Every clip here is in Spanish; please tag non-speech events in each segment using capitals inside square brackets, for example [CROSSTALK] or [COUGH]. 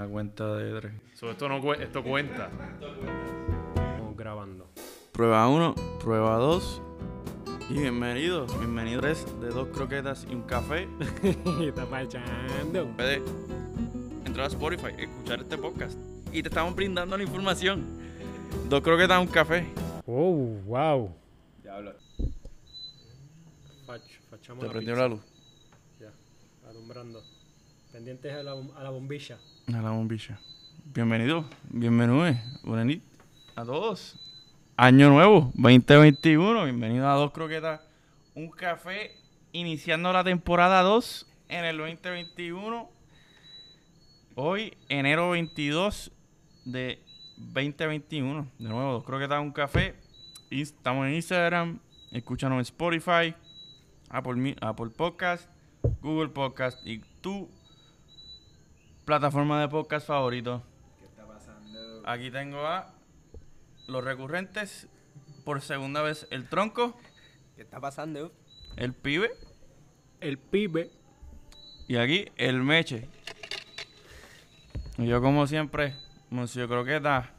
La cuenta de tres. So, esto, no, esto cuenta. Estamos grabando. Prueba 1, prueba 2. Y bienvenidos, bienvenidos de dos croquetas y un café. [LAUGHS] Está marchando. Puedes entrar a Spotify, escuchar este podcast. Y te estamos brindando la información. Dos croquetas y un café. Oh, wow. Diablo. Fach, fachamos Te la prendió la luz. Ya, alumbrando. Pendientes a la, a la bombilla. A la bombilla. Bienvenido, bienvenidos, buenas a todos. Año nuevo, 2021. Bienvenido a Dos Croquetas, un café, iniciando la temporada 2 en el 2021. Hoy, enero 22 de 2021. De nuevo, Dos Croquetas, un café. Y Estamos en Instagram, escúchanos en Spotify, Apple, Apple Podcast, Google Podcast y tu plataforma de podcast favorito. ¿Qué está pasando? Aquí tengo a los recurrentes por segunda vez el tronco, ¿Qué está pasando? el pibe El pibe. y aquí el meche. Y yo como siempre, Monsieur Croqueta,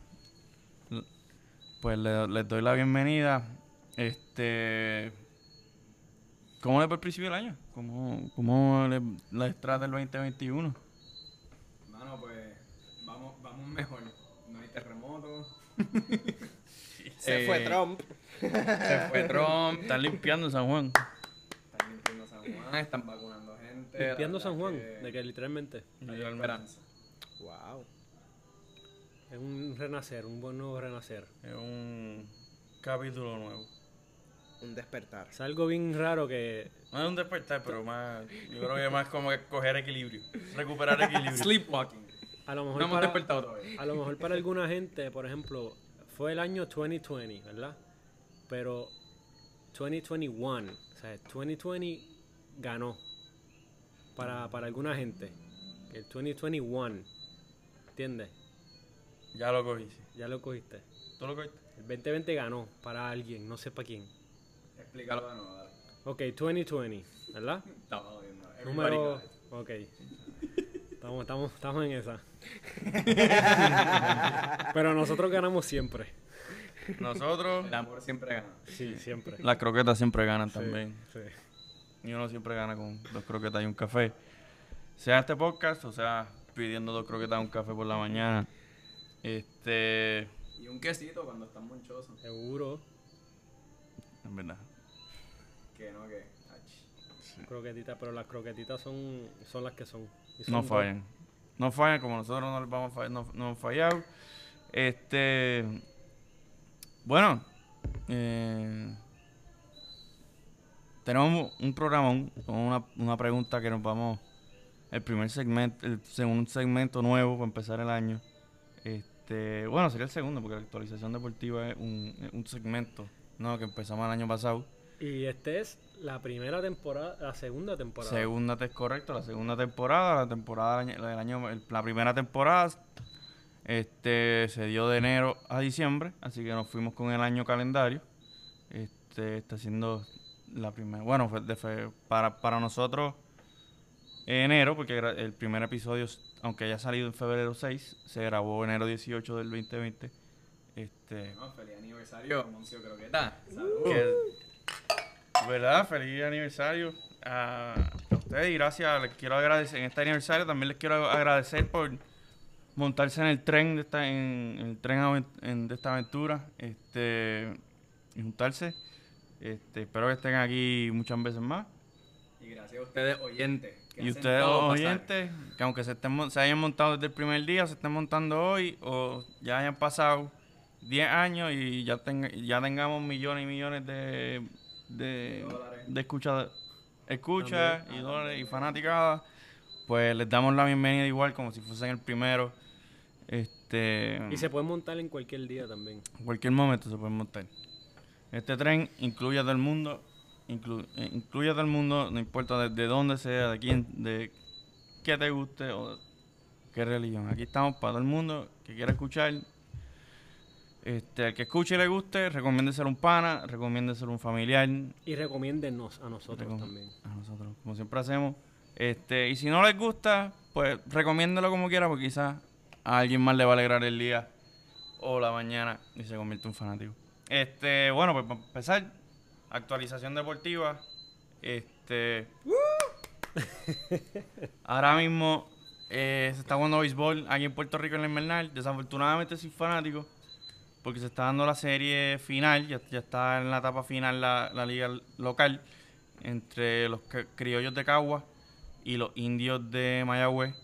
pues le- les doy la bienvenida. Este, ¿cómo le fue el principio del año? ¿Cómo, cómo le, les trata el 2021? Mano, pues vamos, vamos mejor. No hay terremoto. [LAUGHS] Se Eh, fue Trump. Se fue Trump, están limpiando San Juan. Están limpiando San Juan, están vacunando gente. Limpiando San Juan. que De que literalmente. hay esperanza. Wow. Es un renacer, un buen nuevo renacer. Es un capítulo nuevo. Un despertar. Es algo bien raro que. No es un despertar, pero más. Yo creo que es más como que coger equilibrio. Recuperar [LAUGHS] equilibrio. Sleepwalking. A lo mejor, No hemos para, despertado todavía. a lo mejor para alguna gente, por ejemplo, fue el año 2020, ¿verdad? Pero 2021, o sea, 2020 ganó para, para alguna gente. El 2021, ¿entiendes? Ya lo cogí. sí. Ya lo cogiste. ¿Tú lo cogiste? El 2020 ganó para alguien, no sé para quién. Explícalo de nuevo, dale. Ok, 2020, ¿verdad? [LAUGHS] Estamos jodiendo. Número. Everybody Ok. Estamos, estamos, estamos en esa. [LAUGHS] Pero nosotros ganamos siempre. Nosotros. El amor siempre gana. Sí, siempre. Las croquetas siempre ganan Sí, también. sí. Y uno siempre gana con dos croquetas y un café. Sea este podcast, o sea, pidiendo dos croquetas y un café por la mañana. Este. Y un quesito cuando están monchosos. Seguro. En verdad. Que no, que. Croquetitas, pero las croquetitas son, son las que son. No dos. fallan. No fallan como nosotros no les vamos a fallar, no, no hemos fallado. Este. Bueno. eh, tenemos un programón con una, una pregunta que nos vamos. El primer segmento, el segundo segmento nuevo para empezar el año. Este, bueno, sería el segundo, porque la actualización deportiva es un, un segmento, ¿no? Que empezamos el año pasado. Y este es la primera temporada, la segunda temporada. Segunda es correcto, la segunda temporada, la temporada del año, la primera temporada este se dio de enero a diciembre, así que nos fuimos con el año calendario. Este está siendo la primera, bueno, fue de fe- para para nosotros enero porque el primer episodio aunque haya salido en febrero 6, se grabó enero 18 del 2020. Este No, feliz aniversario, Moncio Croqueta. Salud. que- ¿Verdad? Feliz aniversario a, ustedes y gracias. Les quiero agradecer en este aniversario. También les quiero agradecer por montarse en el tren de esta, en, en el tren en- de esta aventura este, y juntarse. Este, espero que estén aquí muchas veces más. Y gracias a ustedes, oyentes. Y ustedes, pasar. oyentes, que aunque se, estén, se hayan montado desde el primer día, se estén montando hoy, o ya hayan pasado 10 años y ya, tenga, ya tengamos millones y millones de, de, de escucha, escucha También. y dólares y fanaticadas, pues les damos la bienvenida igual como si fuesen el primero. Este, Y se puede montar en cualquier día también. en cualquier momento se pueden montar. Este tren incluye a todo el mundo, inclu- eh, incluye a todo el mundo, no importa de, de dónde sea, de quién, de qué te guste o qué religión. Aquí estamos para todo el mundo que quiera escuchar. Este, el que escuche y le guste, recomiéndeselo a un pana, recomiéndeselo a un familiar, Y recomiéndennos a nosotros Recom- también. a nosotros, como siempre hacemos. Este, y si no les gusta, pues recomiéndelo como quiera, porque quizás a alguien más le va a alegrar el día o la mañana y se convierte en un fanático. Este, bueno, pues para empezar, actualización deportiva. Este. [LAUGHS] ahora mismo eh, se está jugando béisbol aquí en Puerto Rico en el Invernal. Desafortunadamente soy fanático porque se está dando la serie final, ya, está en la etapa final la, liga local entre los cri- criollos de Cagua y los indios de Mayagüez.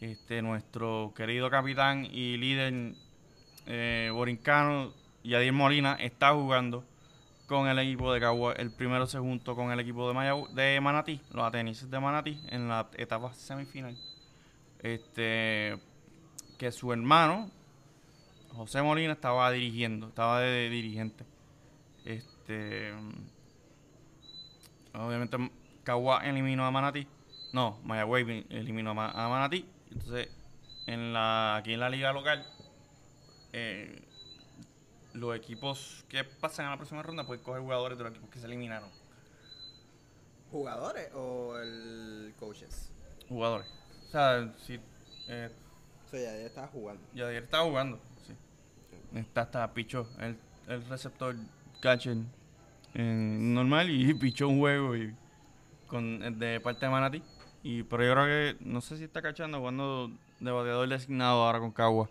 Este, nuestro querido capitán y líder eh, borincano, Yadir Molina, está jugando con el equipo de Cagua. El primero se juntó con el equipo de, Mayagüe- de Manatí, los atenices de Manatí, en la etapa semifinal. Este, que su hermano, José Molina, estaba dirigiendo, estaba de, dirigente. Este, obviamente Cagua eliminó a Manatí. No, Mayagüez eliminó a, Ma- a Manatí. Entonces, en la, aquí en la liga local, eh, los equipos que pasan a la próxima ronda pueden coger jugadores de los equipos que se eliminaron. ¿Jugadores o el coaches? Jugadores. O sea, si eh, O sea, ya, ya estaba jugando. Yadier estaba jugando. Está hasta pichó el, el receptor catcher en normal y [LAUGHS] pichó un juego y con de parte de Manatí. Y pero yo creo que no sé si está cachando jugando de bateador designado ahora con Cagua.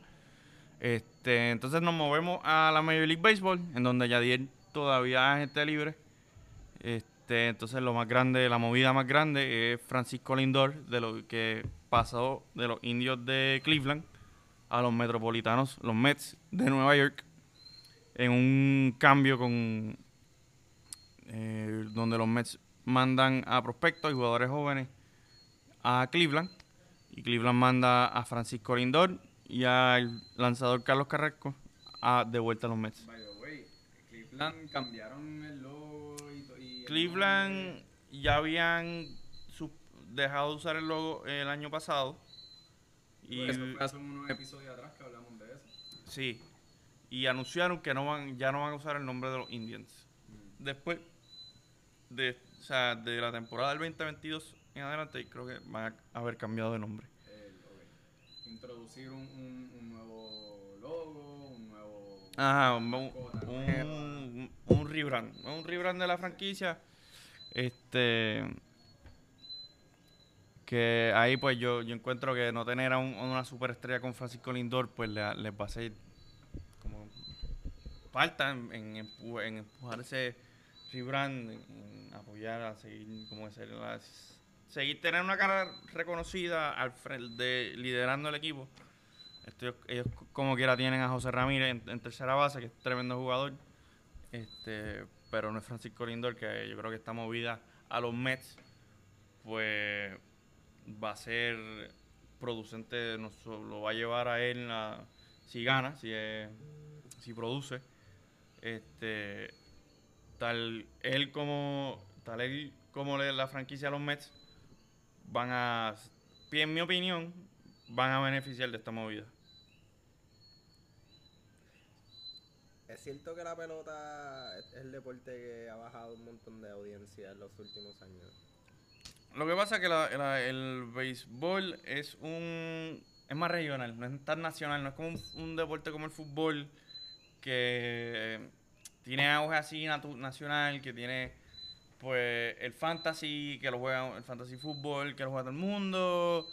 Este, entonces nos movemos a la Major League Baseball, en donde Yadier todavía es gente libre. Este, entonces lo más grande, la movida más grande es Francisco Lindor, de lo que pasó de los indios de Cleveland a los metropolitanos, los Mets de Nueva York, en un cambio con eh, donde los Mets mandan a prospectos y jugadores jóvenes a Cleveland y Cleveland manda a Francisco Lindor y al lanzador Carlos Carrasco a, de vuelta a los Mets. By the way, Cleveland cambiaron el logo y, to- y el Cleveland ya habían dejado de usar el logo el año pasado. Y. Eso fue hace unos episodios atrás que hablamos de eso. sí, y anunciaron que no van, ya no van a usar el nombre de los Indians. Después de, o sea, de la temporada del 2022 en adelante, creo que van a haber cambiado de nombre. El-. Introducir un, un, un nuevo logo, un nuevo. Ajá, un, un, un rebrand. Un rebrand de la franquicia. Este. Que ahí, pues yo, yo encuentro que no tener a un- una superestrella con Francisco Lindor, pues le, les va a ser como. Falta en, en, empu- en rebrand, apoyar a seguir, como decir, las- seguir tener una cara reconocida al de, liderando el equipo. Ellos como quiera tienen a José Ramírez en, tercera base, que es tremendo jugador. Este, pero no es Francisco Lindor, que yo creo que esta movida a los Mets, pues va a ser producente, no so- lo va a llevar a él si gana, si, es- si produce. Este, tal él como tal él como la franquicia a los Mets van a, en mi opinión, van a beneficiar de esta movida. Es cierto que la pelota es el deporte que ha bajado un montón de audiencia en los últimos años. Lo que pasa es que la- el béisbol es un es más regional, no es tan nacional, no es como un, deporte como el fútbol que tiene auge así nacional, que tiene pues el fantasy, que lo juega el fantasy fútbol, que lo juega todo el mundo.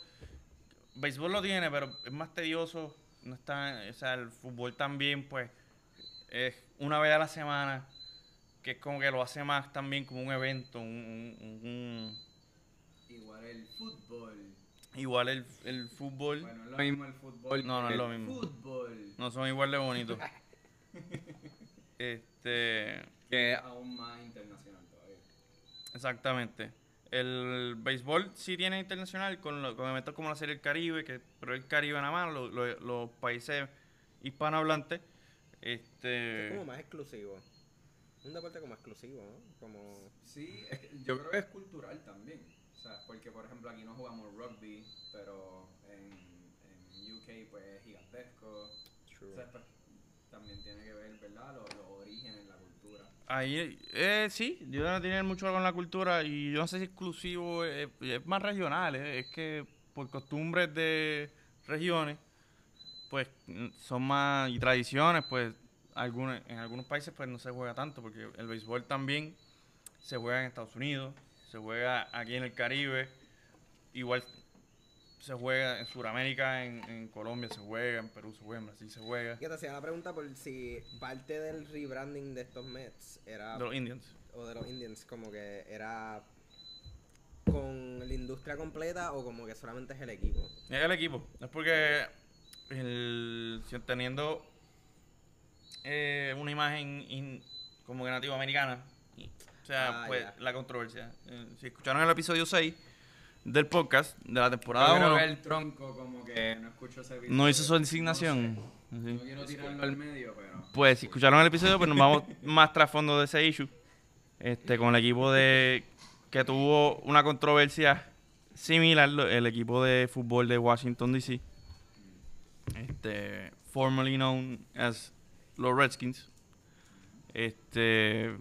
Béisbol lo tiene, pero es más tedioso, no está, o sea, el fútbol también pues es una vez a la semana, que es como que lo hace más también como un evento, un- el fútbol. Igual el, el fútbol. Bueno, es lo mismo el fútbol. No, no es lo mismo. Fútbol. No son igual de bonitos. [LAUGHS] este. Que es aún más internacional todavía. Exactamente. El béisbol sí tiene internacional con, lo- con eventos como la Serie del Caribe, que pero el Caribe nada más, lo- lo- los países hispanohablantes. Es Este. como más exclusivo. Un deporte como exclusivo, ¿no? Como... Sí, es que yo creo que es cultural también. Sea, porque por ejemplo aquí no jugamos rugby, pero en, en UK pues es gigantesco. O sea, pues, también tiene que ver, ¿verdad? Los, los orígenes, la cultura. Ahí, eh, sí, yo no tiene mucho con la cultura y yo no sé si es exclusivo, eh, es más regional, eh, es que por costumbres de regiones, pues son más y tradiciones, pues algunos, en algunos países pues no se juega tanto porque el béisbol también se juega en Estados Unidos, se juega aquí en el Caribe, igual se juega en Sudamérica, en, en Colombia se juega, en Perú se juega, en Brasil se juega, Que te hacía la pregunta por si parte del rebranding de estos Mets era de los Indians. o de los Indians como que era con la industria completa o como que solamente es el equipo. Es el equipo. Es porque el, teniendo eh, una imagen in- como que nativa americana, o sea, Ah, pues ya. la controversia. Eh, si escucharon el episodio 6 del podcast de la temporada creo 1, que el tronco como que no escucho ese episodio. no hizo su designación. No, sé. No quiero tirarlo al medio, pero... Pues si escucharon el episodio, pues nos vamos [LAUGHS] más trasfondo de ese issue. Este, con el equipo de que tuvo una controversia similar, el equipo de fútbol de Washington DC. Este, formerly known as los Redskins. Este,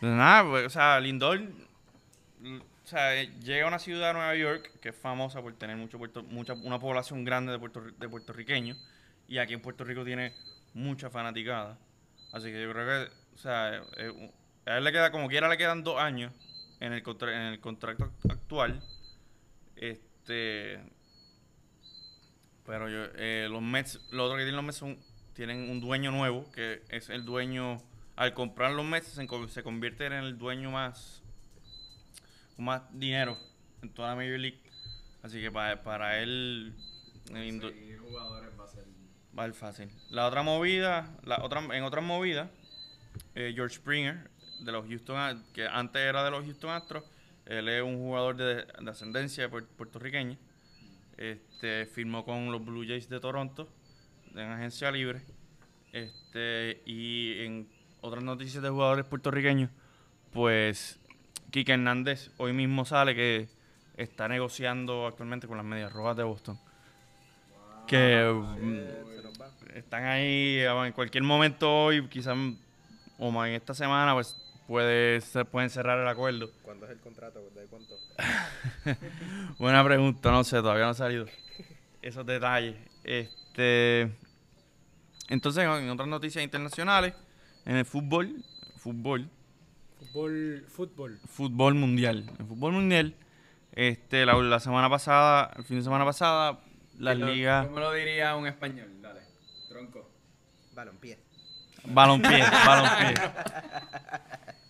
nada, pues, o sea, Lindor o sea, llega a una ciudad de Nueva York que es famosa por tener mucho puerto, mucha, una población grande de, puerto, de puertorriqueños y aquí en Puerto Rico tiene mucha fanaticada. Así que yo creo que, o sea, eh, a él le queda, como quiera, le quedan dos años en el, contra- en el contrato actual. Este. Pero yo, eh, los Mets, lo otro que tienen los Mets son, tienen un dueño nuevo, que es el dueño, al comprar los Mets se, co- se convierte en el dueño más, con más dinero en toda la Major League. Así que para, para él, eh, jugadores va a ser... Va a ser fácil. La otra movida, la otra, en otras movidas, eh, George Springer, de los Houston, que antes era de los Houston Astros, él es un jugador de, de ascendencia puer- puertorriqueña. Este, firmó con los Blue Jays de Toronto, en agencia libre. Este, y en otras noticias de jugadores puertorriqueños, pues Kike Hernández hoy mismo sale que está negociando actualmente con las Medias Rojas de Boston. Que se nos va. están ahí en cualquier momento hoy, quizás o más en esta semana, pues puede ser, pueden cerrar el acuerdo. ¿Cuándo es el contrato? ¿De cuánto? [LAUGHS] Buena pregunta, no sé, todavía no ha salido esos detalles. Este, entonces, en otras noticias internacionales, en el fútbol, fútbol, Fútbol, fútbol. fútbol mundial, en fútbol mundial, este, la, la semana pasada, el fin de semana pasada, las Dilo, ligas, ¿Cómo lo diría un español? Dale, tronco. Balompié. balompié, [LAUGHS] balompié,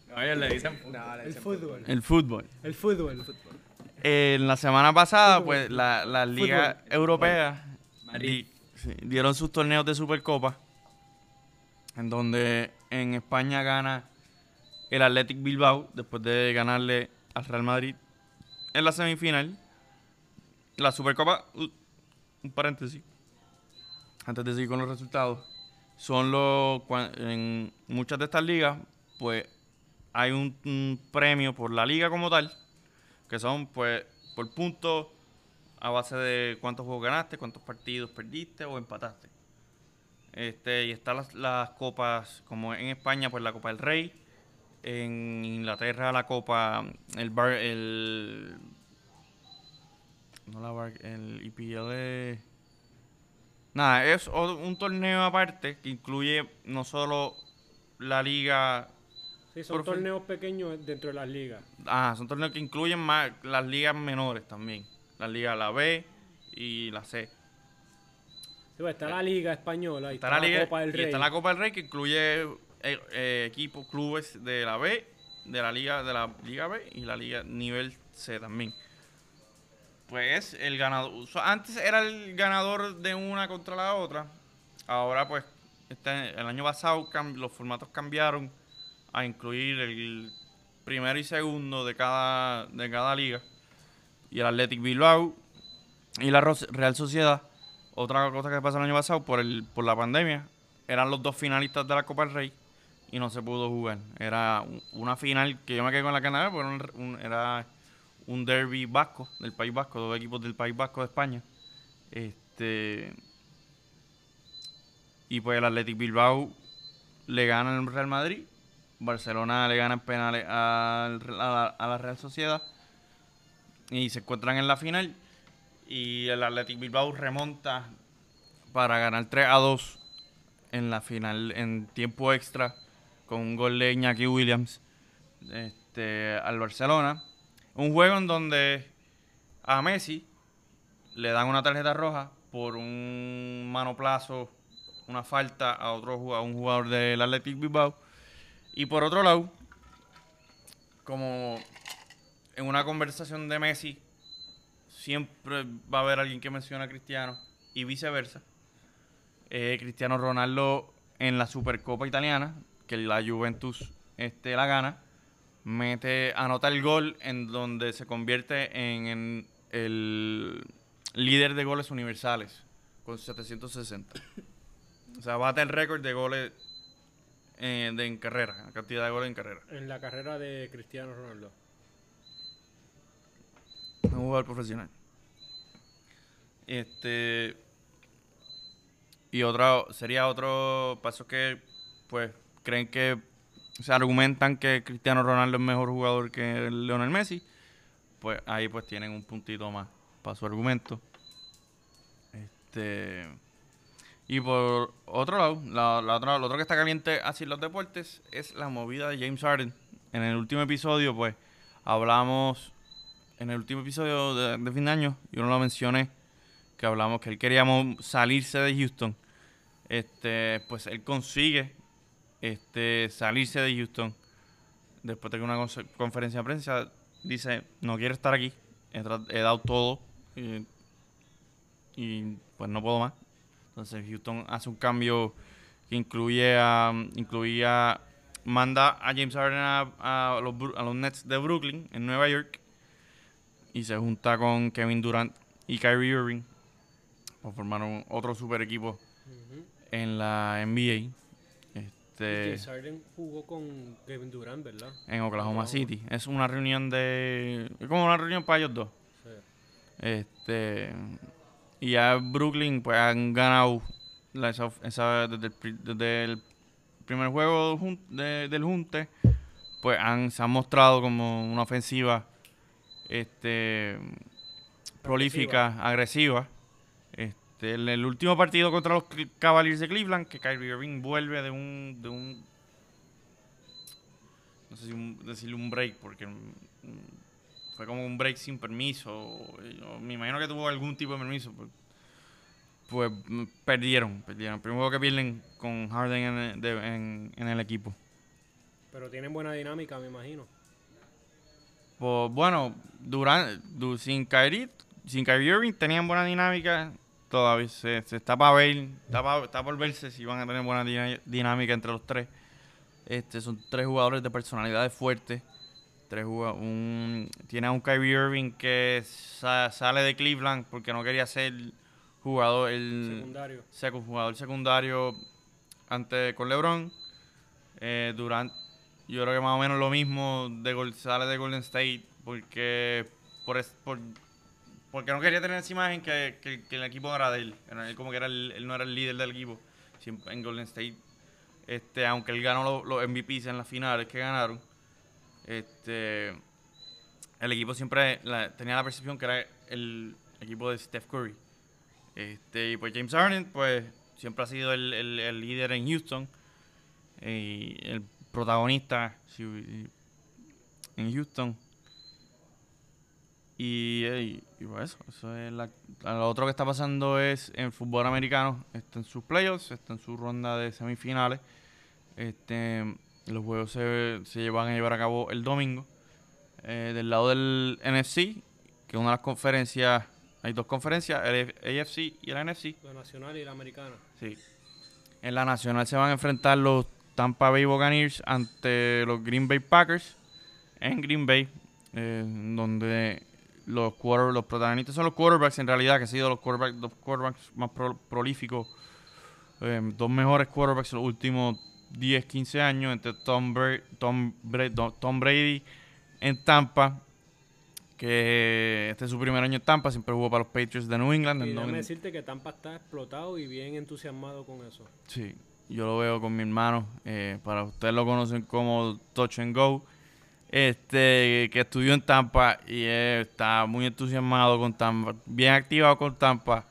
No, ellos le dicen... No, le El dicen fútbol. el fútbol. El fútbol. En la semana pasada, Fútbol. pues, la- las ligas Fútbol. europeas di- sí, dieron sus torneos de Supercopa, en donde en España gana el Athletic Bilbao, después de ganarle al Real Madrid en la semifinal. La Supercopa, un paréntesis, antes de seguir con los resultados, son los, en muchas de estas ligas, pues, hay un, un premio por la liga como tal, que son pues por puntos a base de cuántos juegos ganaste, cuántos partidos perdiste o empataste. Este, y están las, las copas, como en España, pues la Copa del Rey, en Inglaterra la Copa, el bar, el no la bar, el es- nada, es un torneo aparte que incluye no solo la liga Sí, son Profe. torneos pequeños dentro de las ligas. Ah, son torneos que incluyen más las ligas menores también. La liga la B y la C. Pues, está la Liga Española y Está está, la, liga, Copa del y Rey. está la Copa del Rey que incluye eh, eh, equipos, clubes de la B, de la liga de la liga B y la liga nivel C también. Pues el ganador, o sea, antes era el ganador de una contra la otra. Ahora pues este, el año pasado los formatos cambiaron a incluir el primero y segundo de cada de cada liga y el Athletic Bilbao y la Real Sociedad otra cosa que pasó el año pasado por el por la pandemia eran los dos finalistas de la Copa del Rey y no se pudo jugar. Era un- una final que yo me quedé con la Canadá porque era un, era un derby vasco del País Vasco, dos equipos del País Vasco de España. Este y pues el Athletic Bilbao le gana al Real Madrid, Barcelona le gana en penales a la Real Sociedad y se encuentran en la final y el Athletic Bilbao remonta para ganar 3 a 2 en la final, en tiempo extra, con un gol de Iñaki Williams este, al Barcelona. Un juego en donde a Messi le dan una tarjeta roja por un manoplazo, una falta a otro a un jugador del Athletic Bilbao. Y por otro lado, como en una conversación de Messi, siempre va a haber alguien que menciona a Cristiano y viceversa. Eh, Cristiano Ronaldo en la Supercopa Italiana, que la Juventus este, la gana, mete, anota el gol en donde se convierte en, en el líder de goles universales con 760. O sea, bate el récord de goles eh, de, en carrera, la cantidad de goles en carrera. En la carrera de Cristiano Ronaldo. Un jugador profesional. Este. Y otro, sería otro paso que, pues, creen que se argumentan que Cristiano Ronaldo es mejor jugador que Lionel Messi. Pues ahí, pues, tienen un puntito más para su argumento. Este. Y por otro lado, la, la otra, lo otro que está caliente así en los deportes es la movida de James Harden. En el último episodio, pues, hablamos en el último episodio de, de fin de año, yo no lo mencioné, que hablamos que él quería salirse de Houston. Este, pues él consigue este, salirse de Houston. Después de que una conferencia de prensa dice, no quiero estar aquí, he, dado todo y, pues no puedo más. Entonces Houston hace un cambio que incluye a, incluía, manda a James Harden a, a los Nets de Brooklyn en Nueva York y se junta con Kevin Durant y Kyrie Irving para formar un- otro super equipo en la NBA este, jugó con Kevin Durant, ¿verdad? en Oklahoma Oklahoma. City. Es una reunión de... Es como una reunión para ellos dos. Sí. Este, y ya Brooklyn pues han ganado la- esa, esa- desde, el, pri- desde el primer juego jun- de- del Junte, pues han, se han mostrado como una ofensiva este, prolífica, agresiva. En el último partido contra los Cavaliers de Cleveland, que Kyrie Irving vuelve de un, de un no sé si un- decirle un break, porque mm, fue como un break sin permiso. me imagino que tuvo algún tipo de permiso. Pues, pues, mm, perdieron, perdieron. El primer juego que pierden con Harden en el, de- en- en el equipo. Pero tienen buena dinámica, me imagino. Pues bueno, durante, sin Kyrie, sin Kyrie Irving tenían buena dinámica. Todavía se, se está para ver, está, pa- está por verse si van a tener buena dinámica entre los tres. Este, son tres jugadores de personalidades fuertes. Tres un, tiene a un Kyrie Irving que sa- sale de Cleveland porque no quería ser jugador, el Secundario. secu- jugador secundario ante con LeBron. Eh, Durant, yo creo que más o menos lo mismo de sale de Golden State porque por, por- porque no quería tener esa imagen que, el equipo era de él. Él como que era el- él no era el líder del equipo. En Golden State, este, aunque él ganó los, MVPs en las finales que ganaron, este, el equipo siempre tenía la percepción que era el equipo de Steph Curry. Este, y pues James Harden, pues siempre ha sido el, el- líder en Houston y el protagonista en Houston. Y, y- y pues eso, eso es la, lo otro que está pasando es en fútbol americano, está en sus playoffs, está en su ronda de semifinales. Este, los juegos se, se van a llevar a cabo el domingo. Eh, del lado del NFC, que es una de las conferencias, hay dos conferencias, el AFC y el NFC. La nacional y la americana. Sí. En la nacional se van a enfrentar los Tampa Bay Buccaneers ante los Green Bay Packers en Green Bay, eh, donde los, quarter- los protagonistas son los quarterbacks en realidad, que han sido los quarterbacks, los quarterbacks más pro- prolíficos, eh, dos mejores quarterbacks en los últimos 10, 15 años, entre Tom, Bra- Tom, Bra- Tom Brady en Tampa, que este es su primer año en Tampa, siempre jugó para los Patriots de New England. Y déjame decirte que Tampa está explotado y bien entusiasmado con eso. Sí, yo lo veo con mi hermano. eh, para ustedes lo conocen como Touch and Go. Este, que estudió en Tampa y eh, está muy entusiasmado con Tampa, bien activado con Tampa.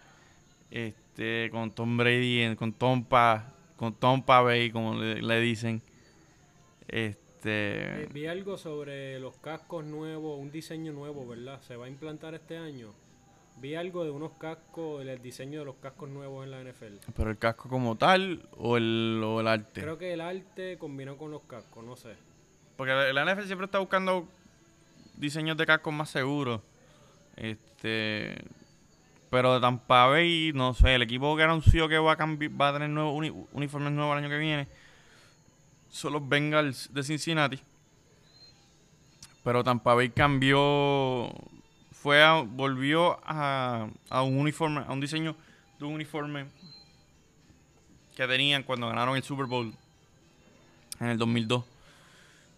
Este, con Tom Brady, con Tompa, con Tompa Bay, como le, le dicen. Eh, Este, vi algo sobre los cascos nuevos, un diseño nuevo, ¿verdad? Se va a implantar este año. Vi algo de unos cascos, el diseño de los cascos nuevos en la NFL. pero el casco como tal o el, o el arte. Creo que el arte combinó con los cascos, no sé. Porque la, NFL siempre está buscando diseños de cascos más seguros. Este, pero Tampa Bay, no sé, el equipo que anunció que va a va a tener nuevos uni- uniformes nuevos el año que viene son los Bengals de Cincinnati. Pero Tampa Bay cambió, fue a- volvió a, a un uniforme, a un diseño de un uniforme que tenían cuando ganaron el Super Bowl en el 2002.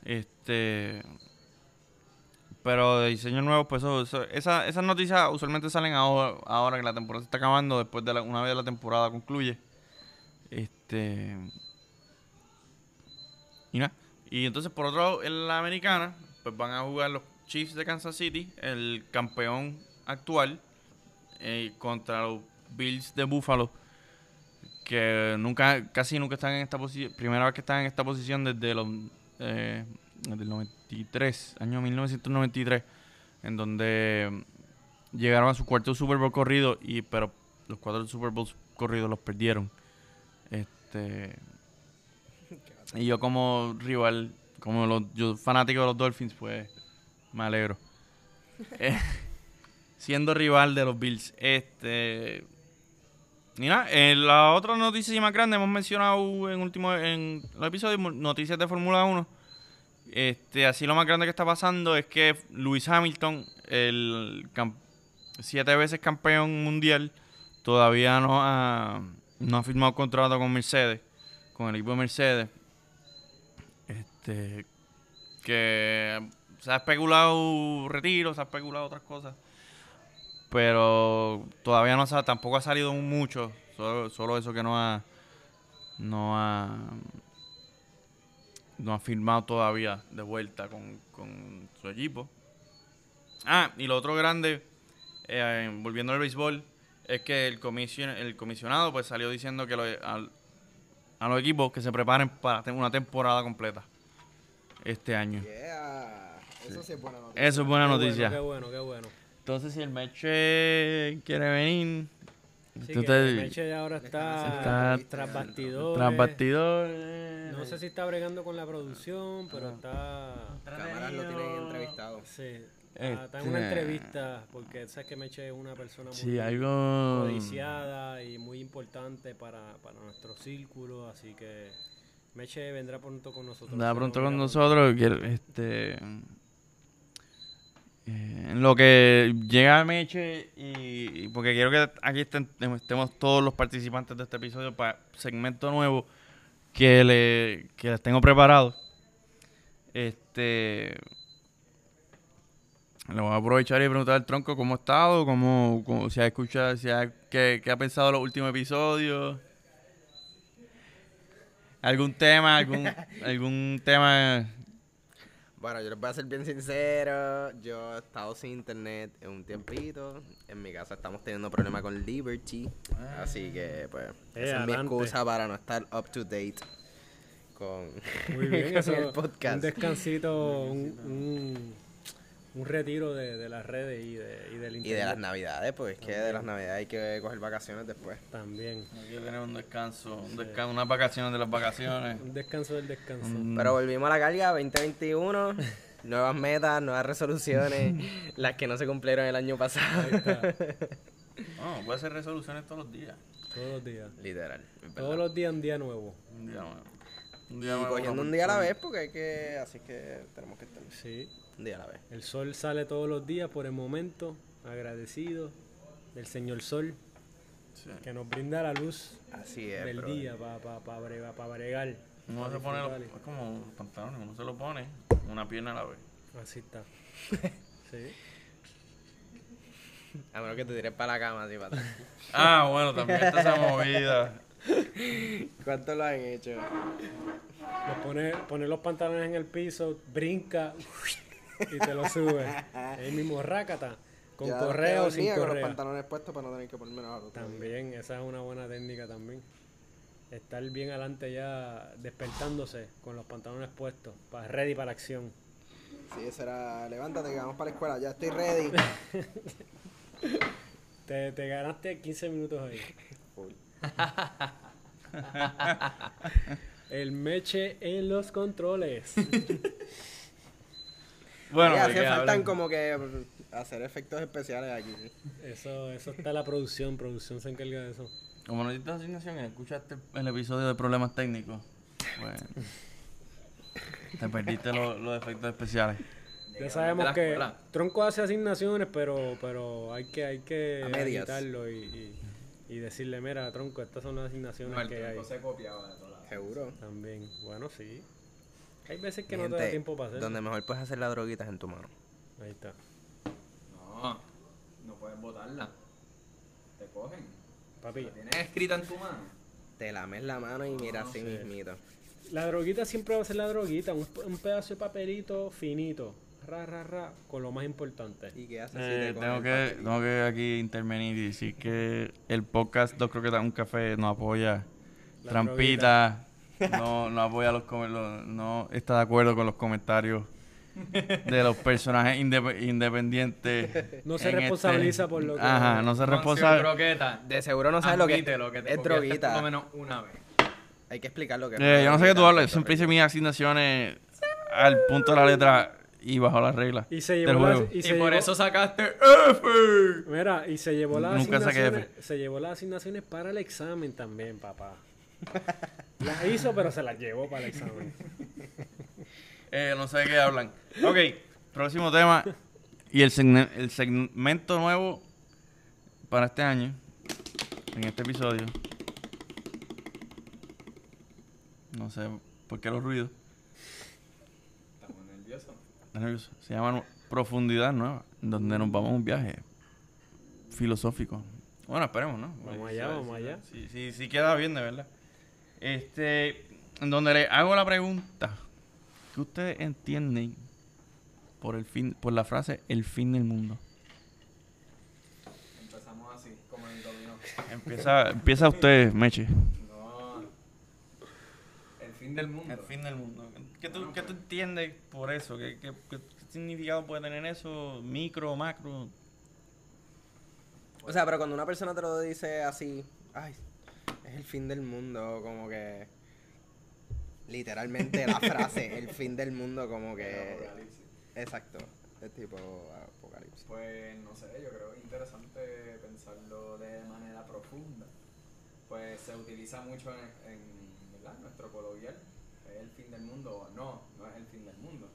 Este. Pero de diseño nuevo, pues eso, eso- esa- esas noticias usualmente salen ahora, ahora que la temporada se está acabando, después de la, una vez la temporada concluye. Este. Y nada. Y entonces, por otro lado, en la americana, pues van a jugar los Chiefs de Kansas City, el campeón actual, eh, contra los Bills de Buffalo, que nunca, casi nunca están en esta posición, primera vez que están en esta posición desde los eh, desde el 93, año 1993, en donde mm, llegaron a su cuarto Super Bowl corrido, y pero los cuatro Super Bowls corridos los perdieron. Este y yo como rival, como los, yo fanático de los Dolphins, pues me alegro. [LAUGHS] Eh, siendo rival de los Bills. Este. Y nada, eh, la otra noticia más grande, hemos mencionado en último en los episodios noticias de Fórmula 1. Este, así lo más grande que está pasando es que Lewis Hamilton, el siete veces campeón mundial, todavía no ha, no ha firmado contrato con Mercedes, con el equipo de Mercedes. Este, que se ha especulado retiro, se ha especulado otras cosas, pero todavía no sa- tampoco ha salido mucho, solo, solo eso que no ha, no ha, no ha firmado todavía de vuelta con, con su equipo. Ah, y lo otro grande, eh, volviendo al béisbol, es que el, comision, el comisionado pues salió diciendo que lo- al- a los equipos que se preparen para una temporada completa este año. Yeah. Eso sí es buena noticia. Eso es buena Qué noticia. Bueno, qué bueno, qué bueno. Entonces, si el Meche quiere venir, Sí, te- Meche ahora está, Está- tras bastidores. tras bastidores. No sé si está bregando con la producción, pero está... Cámaras lo tienen entrevistado. Sí, está, está en una entrevista, porque sabes que Meche es una persona muy Sí, algo. codiciada y muy importante para, para nuestro círculo, así que Meche vendrá pronto con nosotros. Se pronto con nosotros. Este. Eh, en lo que llega Meche y, y porque quiero que aquí estén- estemos todos los participantes de este episodio para segmento nuevo que le que les tengo preparado. Este le voy a aprovechar y preguntar al tronco cómo ha estado, cómo, cómo- si ha escuchado, si ha, qué, qué ha pensado de los últimos episodios. ¿Algún tema, algún, [LAUGHS] algún tema Bueno, yo les voy a ser bien sincero. Yo he estado sin internet en un tiempito. En mi casa estamos teniendo problemas con Liberty. Así que, pues, Eh, esa es mi excusa para no estar up to date con, Muy bien, [LAUGHS] con eso, el un podcast. descansito, un, un, un retiro de, de las redes y, de, y del Y internet. de las navidades, pues es que de las navidades hay que coger vacaciones después. También. Hay que tener un descanso, un descanso, unas vacaciones de las vacaciones. Un descanso del descanso. Mm. Pero volvimos a la carga 2021. [LAUGHS] nuevas metas, nuevas resoluciones. [LAUGHS] las que no se cumplieron el año pasado. [LAUGHS] No, puede hacer resoluciones todos los días. Todos los días. Literal. Todos los días un día nuevo. Un día nuevo. Un Y día nuevo, cogiendo un día a la vez, porque hay que. Así que tenemos que estar Sí. Un día a la vez. El sol sale todos los días por el momento. Agradecido del Señor Sol Sí. que nos brinda la luz Así es. del brother. día para pa, pa bregar. pa bregar. Uno se pone, los- disfrutar. es como pantalones, uno se lo pone una pierna a la vez. Así está. [LAUGHS] Sí. A menos que te tires para la cama, así para atrás. Ah, bueno, también está esa movida. [LAUGHS] ¿Cuánto lo han hecho? Pone, pone los pantalones en el piso, brinca [LAUGHS] y te lo sube. Ahí mismo, rácata. Con Ya correa o quedo sin mía con los pantalones puestos para no tener que ponerme día. También, esa es una buena técnica también. Estar bien adelante ya despertándose con los pantalones puestos, para ready para la acción. Sí, eso era, levántate que vamos para la escuela, ya estoy ready. [LAUGHS] Te, te ganaste 15 minutos ahí. [LAUGHS] El meche en los controles. Bueno, Oye, ¿de hace qué faltan hablan? como que mm, hacer efectos especiales aquí. Eso, eso está la producción, producción se encarga de eso. Como no diste asignación y escuchaste el episodio de problemas técnicos, pues te perdiste los, los efectos especiales. Ya sabemos que Tronco hace asignaciones, pero pero hay que hay que agitarlo y, y, y decirle, mira, Tronco, estas son las asignaciones No, el que hay. tronco se copiaba de todas las Seguro. También, bueno, sí. Hay veces que no te da tiempo para hacerlo. Donde mejor puedes hacer la droguita es en tu mano. Ahí está. No, no puedes botarla. Te cogen. Papi, La tienes escrita en tu mano. Te lames la mano y mira así sí. mismito. la droguita siempre va a ser la droguita, un, un pedazo de papelito finito, ra, ra, ra, con lo más importante. ¿Y qué haces si Eh, te cogen tengo, que, tengo que aquí intervenir y decir que el podcast Dos Croquetas Un Café no apoya La trampita, no, no apoya los, no está de acuerdo con los comentarios de los [LAUGHS] personajes indep- independientes. No se en responsabiliza este- por lo que- Ajá, no se responsabiliza. De seguro no sabes lo que, lo que te es droguita. Por lo menos una vez. Hay que explicar lo que. Eh, yo no sé qué tú hablas, yo siempre hice mis asignaciones al punto de la letra y bajo las reglas Y se llevó la, y Y, por llevó- eso sacaste F. Mira, y se llevó las Nunca saqué asignaciones, se llevó las asignaciones para el examen también, papá. [LAUGHS] Las hizo, pero se las llevó para el examen. Eh, no sé de qué hablan. Ok, próximo tema. Y el, segne- el segmento nuevo para este año, en este episodio. No sé por qué los ruidos. Estamos nerviosos. Estás nervioso. Se llama Profundidad Nueva, donde nos vamos a un viaje filosófico. Bueno, esperemos, ¿no? Vamos allá, vamos allá. Sí, sí, sí queda bien, de verdad. Este, en donde le hago la pregunta, ¿qué ustedes entienden por el fin, por la frase el fin del mundo? Empezamos así, como en el dominó. Empieza, empieza usted, Meche. No. El fin del mundo. El fin del mundo. ¿Qué tú, qué tú entiendes por eso? ¿Qué, qué, qué significado puede tener eso? Micro, macro. O sea, pero cuando una persona te lo dice así, ay, es el fin del mundo, como que. Literalmente la frase, el fin del mundo, como que. apocalipsis. Exacto, es tipo apocalipsis. Pues no sé, yo creo interesante pensarlo de manera profunda. Pues se utiliza mucho en, en, ¿verdad? nuestro coloquial. ¿Es el fin del mundo o no? No es el fin del mundo.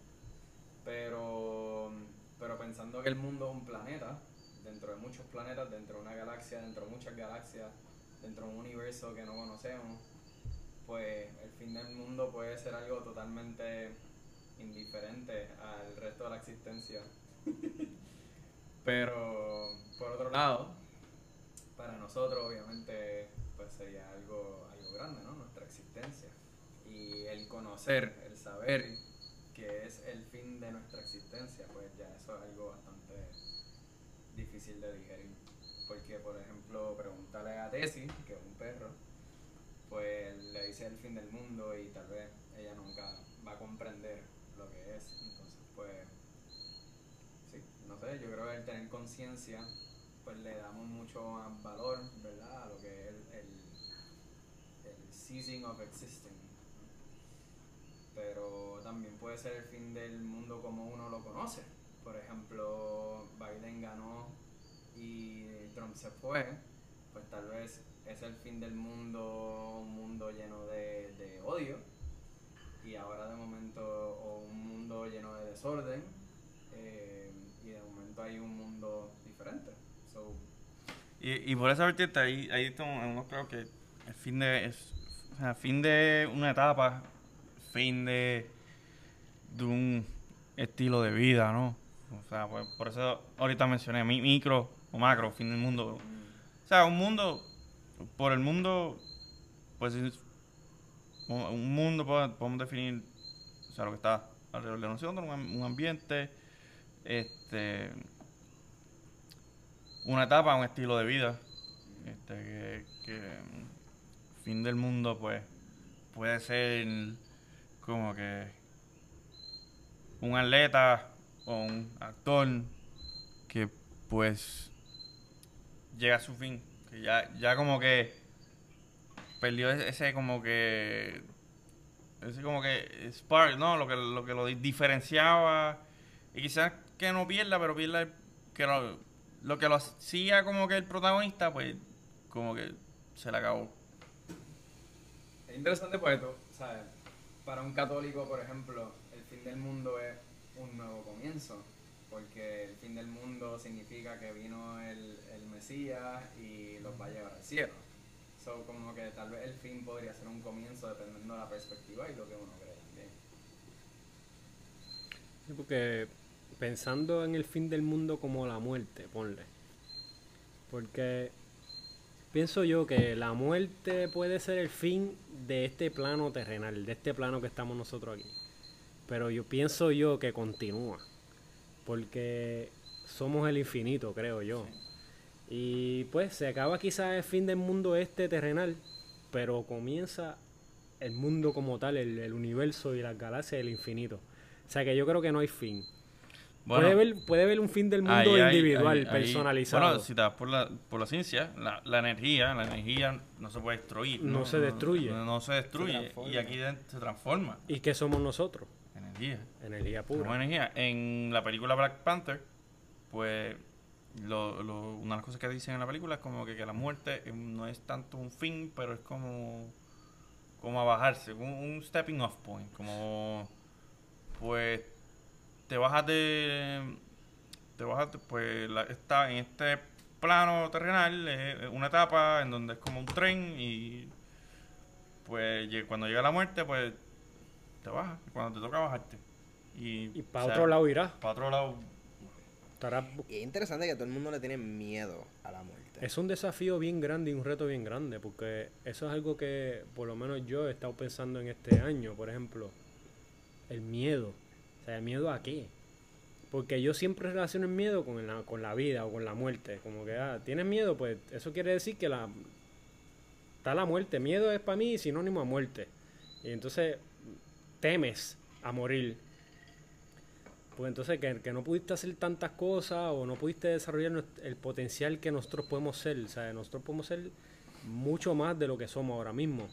Pero, pero pensando que el mundo es un planeta, dentro de muchos planetas, dentro de una galaxia, dentro de muchas galaxias, dentro de un universo que no conocemos, pues el fin del mundo puede ser algo totalmente indiferente al resto de la existencia. [LAUGHS] Pero, por otro lado, para nosotros obviamente pues sería algo, algo grande, ¿no? Nuestra existencia. Y el conocer, el saber que es el fin de nuestra existencia, pues ya eso es algo bastante difícil de digerir. Porque, por ejemplo, preguntarle a Tessie, que es un perro, pues le dice el fin del mundo y tal vez ella nunca va a comprender lo que es. Entonces, pues, sí, no sé, yo creo que el tener conciencia, pues le damos mucho más valor, ¿verdad? A lo que es el, el, ceasing of existing. Pero también puede ser el fin del mundo como uno lo conoce. Por ejemplo, Biden ganó y Trump se fue, pues tal vez es el fin del mundo, un mundo lleno de, odio, y ahora de momento, o un mundo lleno de desorden, eh, y de momento hay un mundo diferente. So, Y, y por esa vertiente, ahí, ahí no creo que el fin de, es, o fin de una etapa, fin de, de un estilo de vida, ¿no? O sea, pues, por eso ahorita mencioné mi, micro o macro, fin del mundo. O sea, un mundo, por el mundo, pues es- un un mundo pod- podemos definir, o sea, lo que está alrededor de nosotros, un, am- un ambiente, este, una etapa, un estilo de vida. Este, que, fin del mundo, pues, puede ser como que un atleta o un actor que, pues, llega a su fin. Que ya, ya como que perdió ese, como que ese como que spark, ¿no? Lo que lo que lo diferenciaba y quizás que no pierda, pero pierda el- que lo, lo que lo hacía como que el protagonista, pues como que se le acabó. Es interesante porque, tú, ¿sabes? Para un católico, por ejemplo, el fin del mundo es un nuevo comienzo. Porque el fin del mundo significa que vino el Mesías y los va a llevar al cielo. So, como que tal vez el fin podría ser un comienzo dependiendo de la perspectiva y lo que uno cree también. Sí, porque pensando en el fin del mundo como la muerte, ponle. Porque pienso yo que la muerte puede ser el fin de este plano terrenal, de este plano que estamos nosotros aquí. Pero yo pienso yo que continúa. Porque somos el infinito, creo yo. Y pues se acaba quizás el fin del mundo este terrenal, pero comienza el mundo como tal, el, el universo y las galaxias del infinito. O sea que yo creo que no hay fin. puede, haber, puede haber un fin del mundo ahí individual, ahí- ahí- personalizado. bueno, si te vas por la, por la ciencia, la, la energía, la energía no se puede destruir. No se destruye. No, no se destruye. y aquí se transforma. ¿Y qué somos nosotros? Energía. Energía Somos pura. energía. En la película Black Panther, pues lo, lo- una de las cosas que dicen en la película es como que, que la muerte eh, no es tanto un fin, pero es como, como a bajarse, un, un stepping off point, como pues te bajas de te bajas de, pues la- está en este plano terrenal una etapa en donde es como un tren y pues cuando llega la muerte pues te bajas cuando te toca bajarte y, Y para otro lado irá. para otro lado Estará- Y es interesante que todo el mundo le tiene miedo a la muerte. Es un desafío bien grande y un reto bien grande, porque eso es algo que por lo menos yo he estado pensando en este año, por ejemplo, el miedo. O sea, ¿el miedo a qué? Porque yo siempre relaciono el miedo con la, con la vida o con la muerte. Como que, ah, ¿tienes miedo? Pues eso quiere decir que la está la muerte. Miedo es para mí sinónimo a muerte. Y entonces temes a morir. Pues entonces que, que no pudiste hacer tantas cosas o no pudiste desarrollar el potencial que nosotros podemos ser. O sea, nosotros podemos ser mucho más de lo que somos ahora mismo.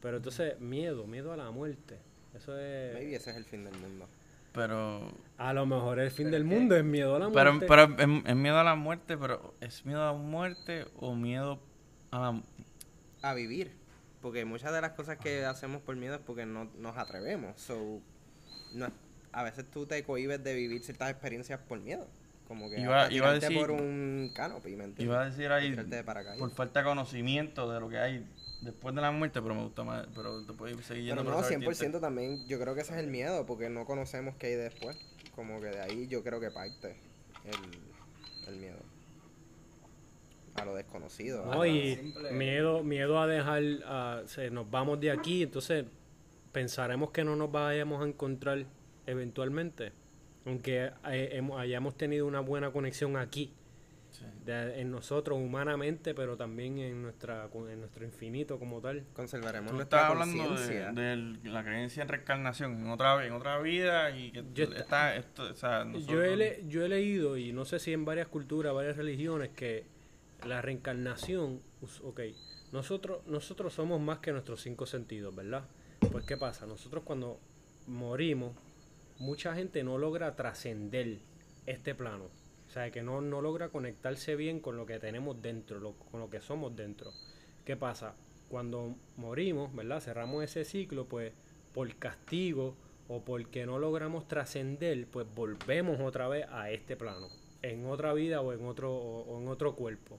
Pero entonces, miedo, miedo a la muerte. Eso es... Maybe ese es el fin del mundo. pero A lo mejor el fin del mundo es miedo a la pero, muerte. pero es, es miedo a la muerte pero es miedo a la muerte o miedo a la A vivir. Porque muchas de las cosas que hacemos por miedo es porque no nos atrevemos. So, no es- a veces tú te cohibes de vivir ciertas experiencias por miedo. Como que Iba- iba a decir- por un canopy, ¿me entiendes? iba a decir ahí de por falta de conocimiento de lo que hay después de la muerte pero me gusta más pero te puedes seguir yendo Pero por no, vertiente. 100% también yo creo que ese es el miedo, porque no conocemos qué hay después. Como que de ahí yo creo que parte el, el miedo. A lo desconocido. No, a- y simple- miedo, miedo a dejar, a, se- nos vamos de aquí, entonces pensaremos que no nos vayamos a encontrar eventualmente, aunque eh, hemos- hayamos tenido una buena conexión aquí, Sí. de- en nosotros humanamente, pero también en nuestra en nuestro infinito como tal. Conservaremos Tú estás hablando de, la creencia en reencarnación en otra en otra vida y que Yo está esto, o sea, Yo he, le- yo he leído, y no sé si en varias culturas, varias religiones, que la reencarnación, us- ok, nosotros, nosotros somos más que nuestros cinco sentidos, ¿verdad? Pues ¿qué pasa? Nosotros cuando morimos, mucha gente no logra trascender este plano. O sea, que no, no logra conectarse bien con lo que tenemos dentro, con lo que somos dentro. ¿Qué pasa? Cuando morimos, ¿verdad? Cerramos ese ciclo, pues por castigo o porque no logramos trascender, pues volvemos otra vez a este plano, en otra vida o en otro, o, o en otro cuerpo.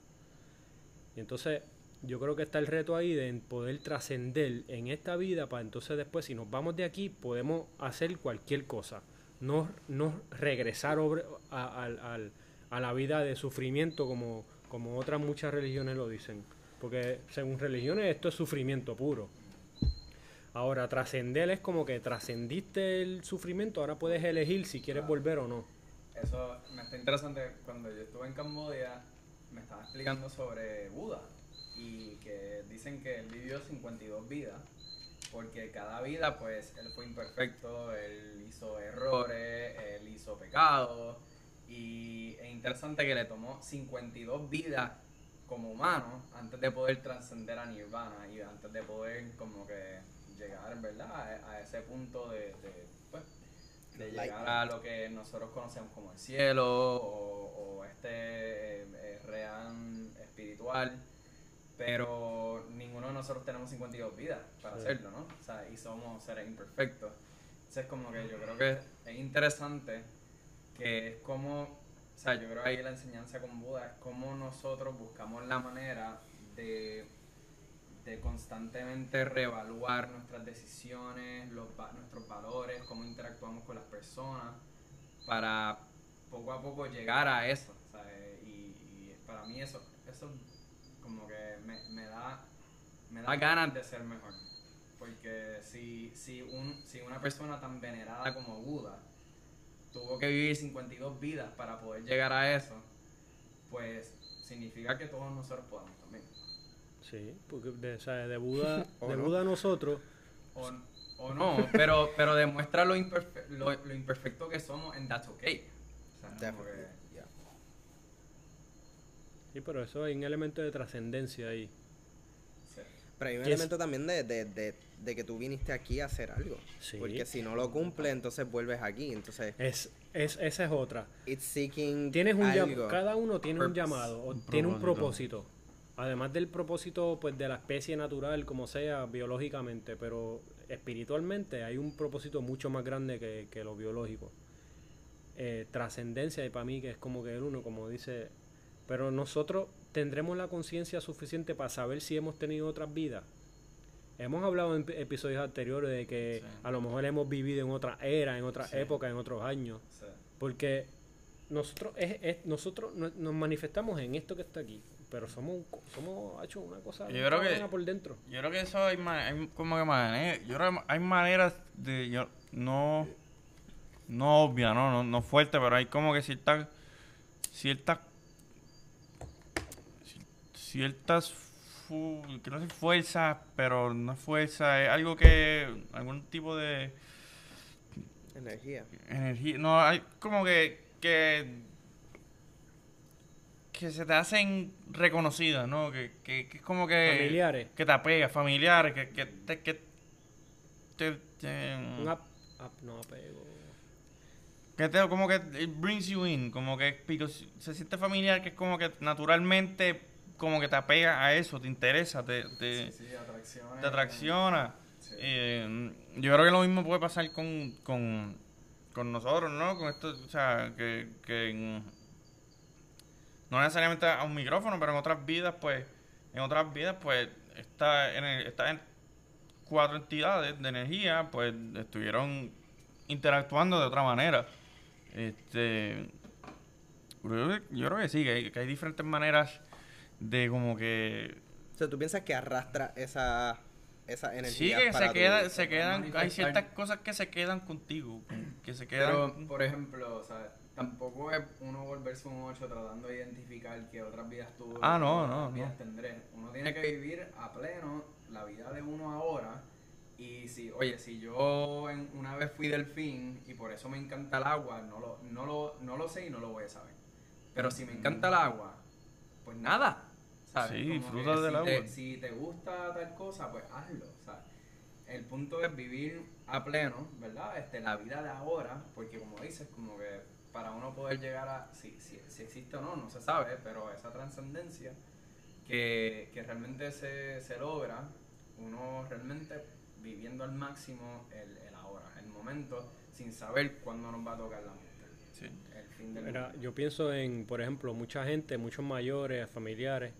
Y entonces yo creo que está el reto ahí de poder trascender en esta vida para entonces después, si nos vamos de aquí, podemos hacer cualquier cosa. No, no regresar a la vida de sufrimiento como, como otras muchas religiones lo dicen. Porque según religiones esto es sufrimiento puro. Ahora, trascender es como que trascendiste el sufrimiento, ahora puedes elegir si quieres volver o no. Eso me está interesante. Cuando yo estuve en Camboya, me estaba explicando sobre Buda y que dicen que él vivió 52 vidas porque cada vida pues él fue imperfecto, él hizo errores, él hizo pecados y es interesante que le tomó 52 vidas como humano antes de poder trascender a Nirvana y antes de poder como que llegar, ¿verdad? A, ese punto de, de, pues, de llegar a lo que nosotros conocemos como el cielo o, o este eh, real espiritual. Pero ninguno de nosotros tenemos 52 vidas para Sí. hacerlo, ¿no? O sea, y somos seres imperfectos. Entonces, como que yo creo que es interesante que es como, o sea, yo creo que ahí la enseñanza con Buda es como nosotros buscamos la manera de, de constantemente reevaluar nuestras decisiones, los, nuestros valores, cómo interactuamos con las personas, para poco a poco llegar a eso. ¿sabes? Y, y para mí eso, eso como que me, me da, me da ganas de ser mejor. Porque si, si, un, si una persona tan venerada como Buda tuvo que vivir 52 vidas para poder llegar a eso, pues significa que todos nosotros podemos también. Sí, porque de, o sea, de Buda, [LAUGHS] de no. Buda a nosotros, O, o no, pero, pero demuestra lo, imperfe- lo, [LAUGHS] lo imperfecto que somos en That's Okay. O sea. Sí, pero eso hay un elemento de trascendencia ahí. sí. Pero hay un es- elemento también de, de, de, de que tú viniste aquí a hacer algo. Sí. Porque si no lo cumple, entonces vuelves aquí. Entonces, Es, es, esa es otra. it's seeking Tienes un algo. cada uno tiene un llamado, o Un tiene un propósito. propósito. Además del propósito pues de la especie natural, como sea, biológicamente, pero espiritualmente hay un propósito mucho más grande que, que lo biológico. Eh, trascendencia y para mí que es como que el uno, como dice, pero nosotros tendremos la conciencia suficiente para saber si hemos tenido otras vidas. Hemos hablado en ep- episodios anteriores de que Sí. a lo mejor hemos vivido en otra era, en otra Sí. época, en otros años. Sí. Porque nosotros es, es- nosotros no- nos manifestamos en esto que está aquí, pero somos somos hecho una cosa Yo creo que- por dentro. Yo creo que eso hay, hay como que maneras. Yo creo que hay maneras de. Yo, no. No obvia, ¿no? No, no fuerte, pero hay como que ciertas. Ciertas. Cier- Ciertas. fu- que no sé fuerzas, pero no fuerza. Es algo que. Algún tipo de. Energía. energía. No, hay como que. que que se te hacen reconocidas, ¿no? Que, que, que es como que... Familiares. Que te apega, familiares, que, que te... Que te, te- Un ap- ap- no apego. que te- como que it brings you in, como que because se siente familiar, que es como que naturalmente como que te apega a eso, te interesa, te, te, Sí, sí, atracciones. te atracciona. Sí. Eh, yo creo que lo mismo puede pasar con, con, con nosotros, ¿no? Con esto, o sea, que, que no necesariamente a un micrófono, pero en otras vidas, pues, en otras vidas, pues, esta, en estas en cuatro entidades de energía, pues, estuvieron interactuando de otra manera. Este, yo creo que, yo creo que sí, que hay, que hay diferentes maneras de como que O sea, tú piensas que arrastra esa, esa Sí, energía. que para se, tu- queda, se quedan, hay ciertas cosas que se quedan contigo, que se Pero, quedan... por ejemplo, o sea, tampoco es uno volverse un 8 tratando de identificar qué otras vidas tuve. Ah, no, otras no, vidas no. tendré. Uno tiene que vivir a pleno la vida de uno ahora. Y si, oye, si yo en- una vez fui delfín y por eso me encanta el agua, no lo, no, lo, no lo sé y no lo voy a saber. Pero si me encanta el agua, pues nada. ¿Sabes? Sí, disfruta del si agua. Te, si te gusta tal cosa, pues hazlo. ¿sabes? El punto es vivir a pleno, ¿verdad? Este, la vida de ahora, porque como dices, como que para uno poder llegar a, si, si, si existe o no, no se sabe, pero esa trascendencia que, que realmente se, se logra, uno realmente viviendo al máximo el, el ahora, el momento, sin saber cuándo nos va a tocar la muerte. Sí. El fin del Mira, yo pienso en, por ejemplo, mucha gente, muchos mayores, familiares,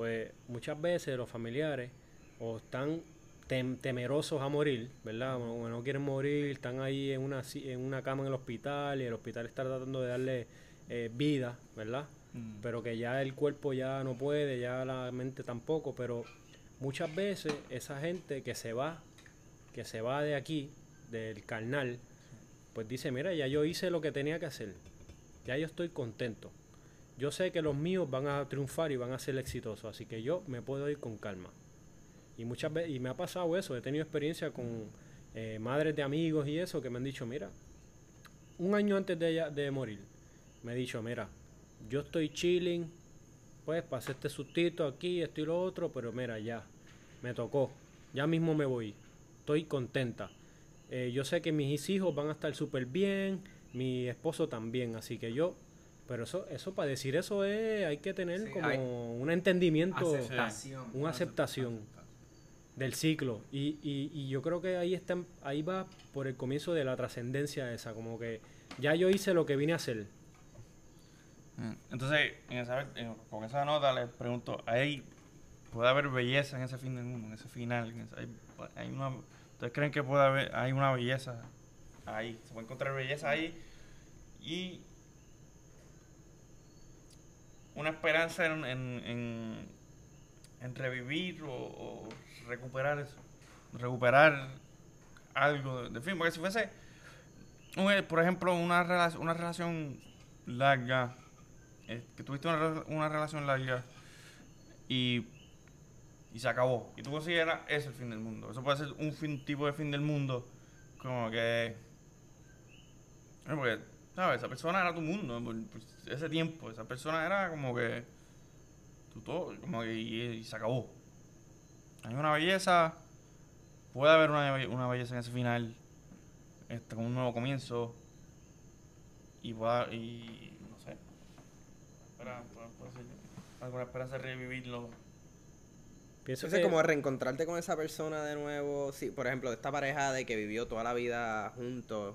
pues muchas veces los familiares o están tem- temerosos a morir, ¿verdad? O, no quieren morir, están ahí en una, en una cama en el hospital y el hospital está tratando de darle eh, vida, ¿verdad? Mm. Pero que ya el cuerpo ya no puede, ya la mente tampoco, pero muchas veces esa gente que se va, que se va de aquí, del carnal, pues dice, mira, ya yo hice lo que tenía que hacer, ya yo estoy contento, yo sé que los míos van a triunfar y van a ser exitosos, así que yo me puedo ir con calma. Y muchas veces, y me ha pasado eso, he tenido experiencia con eh, madres de amigos y eso que me han dicho, mira, un año antes de, ella, de morir, me he dicho, mira, yo estoy chilling, pues pasé este sustito aquí, esto y lo otro, pero mira, ya, me tocó, ya mismo me voy, estoy contenta. Eh, yo sé que mis hijos van a estar súper bien, mi esposo también, así que yo, pero eso, eso para decir eso es, hay que tener Sí, como un entendimiento, Aceptación. una aceptación del ciclo. Y, y, y yo creo que ahí está, ahí va por el comienzo de la trascendencia esa, como que ya yo hice lo que vine a hacer. Mm, Entonces, en esa, en- con esa nota les pregunto, ¿hay, ¿puede haber belleza en ese fin del mundo, en ese final? en ese- hay, hay una, ¿Ustedes creen que puede haber hay una belleza ahí? ¿Se puede encontrar belleza ahí? Y una esperanza en, en, en, revivir o, recuperar eso. Recuperar algo de, fin. Porque si fuese, un- por ejemplo, una, una relación larga, eh, que tuviste una, una relación larga y, y se acabó. Y tú consideras ese el fin del mundo. Eso puede ser un fin, tipo de fin del mundo. Como que. eh, Porque, ¿sabes? Esa persona era tu mundo. Ese tiempo. Esa persona era como que. Todo. Como que. Y, y se acabó. Hay una belleza. Puede haber una, una belleza en ese final. Este, con un nuevo comienzo. Y pueda. Y. No sé. Espera, puede, puede ser alguna esperanza de revivirlo. Pienso Entonces, que como reencontrarte con esa persona de nuevo, sí, por ejemplo, de esta pareja de que vivió toda la vida juntos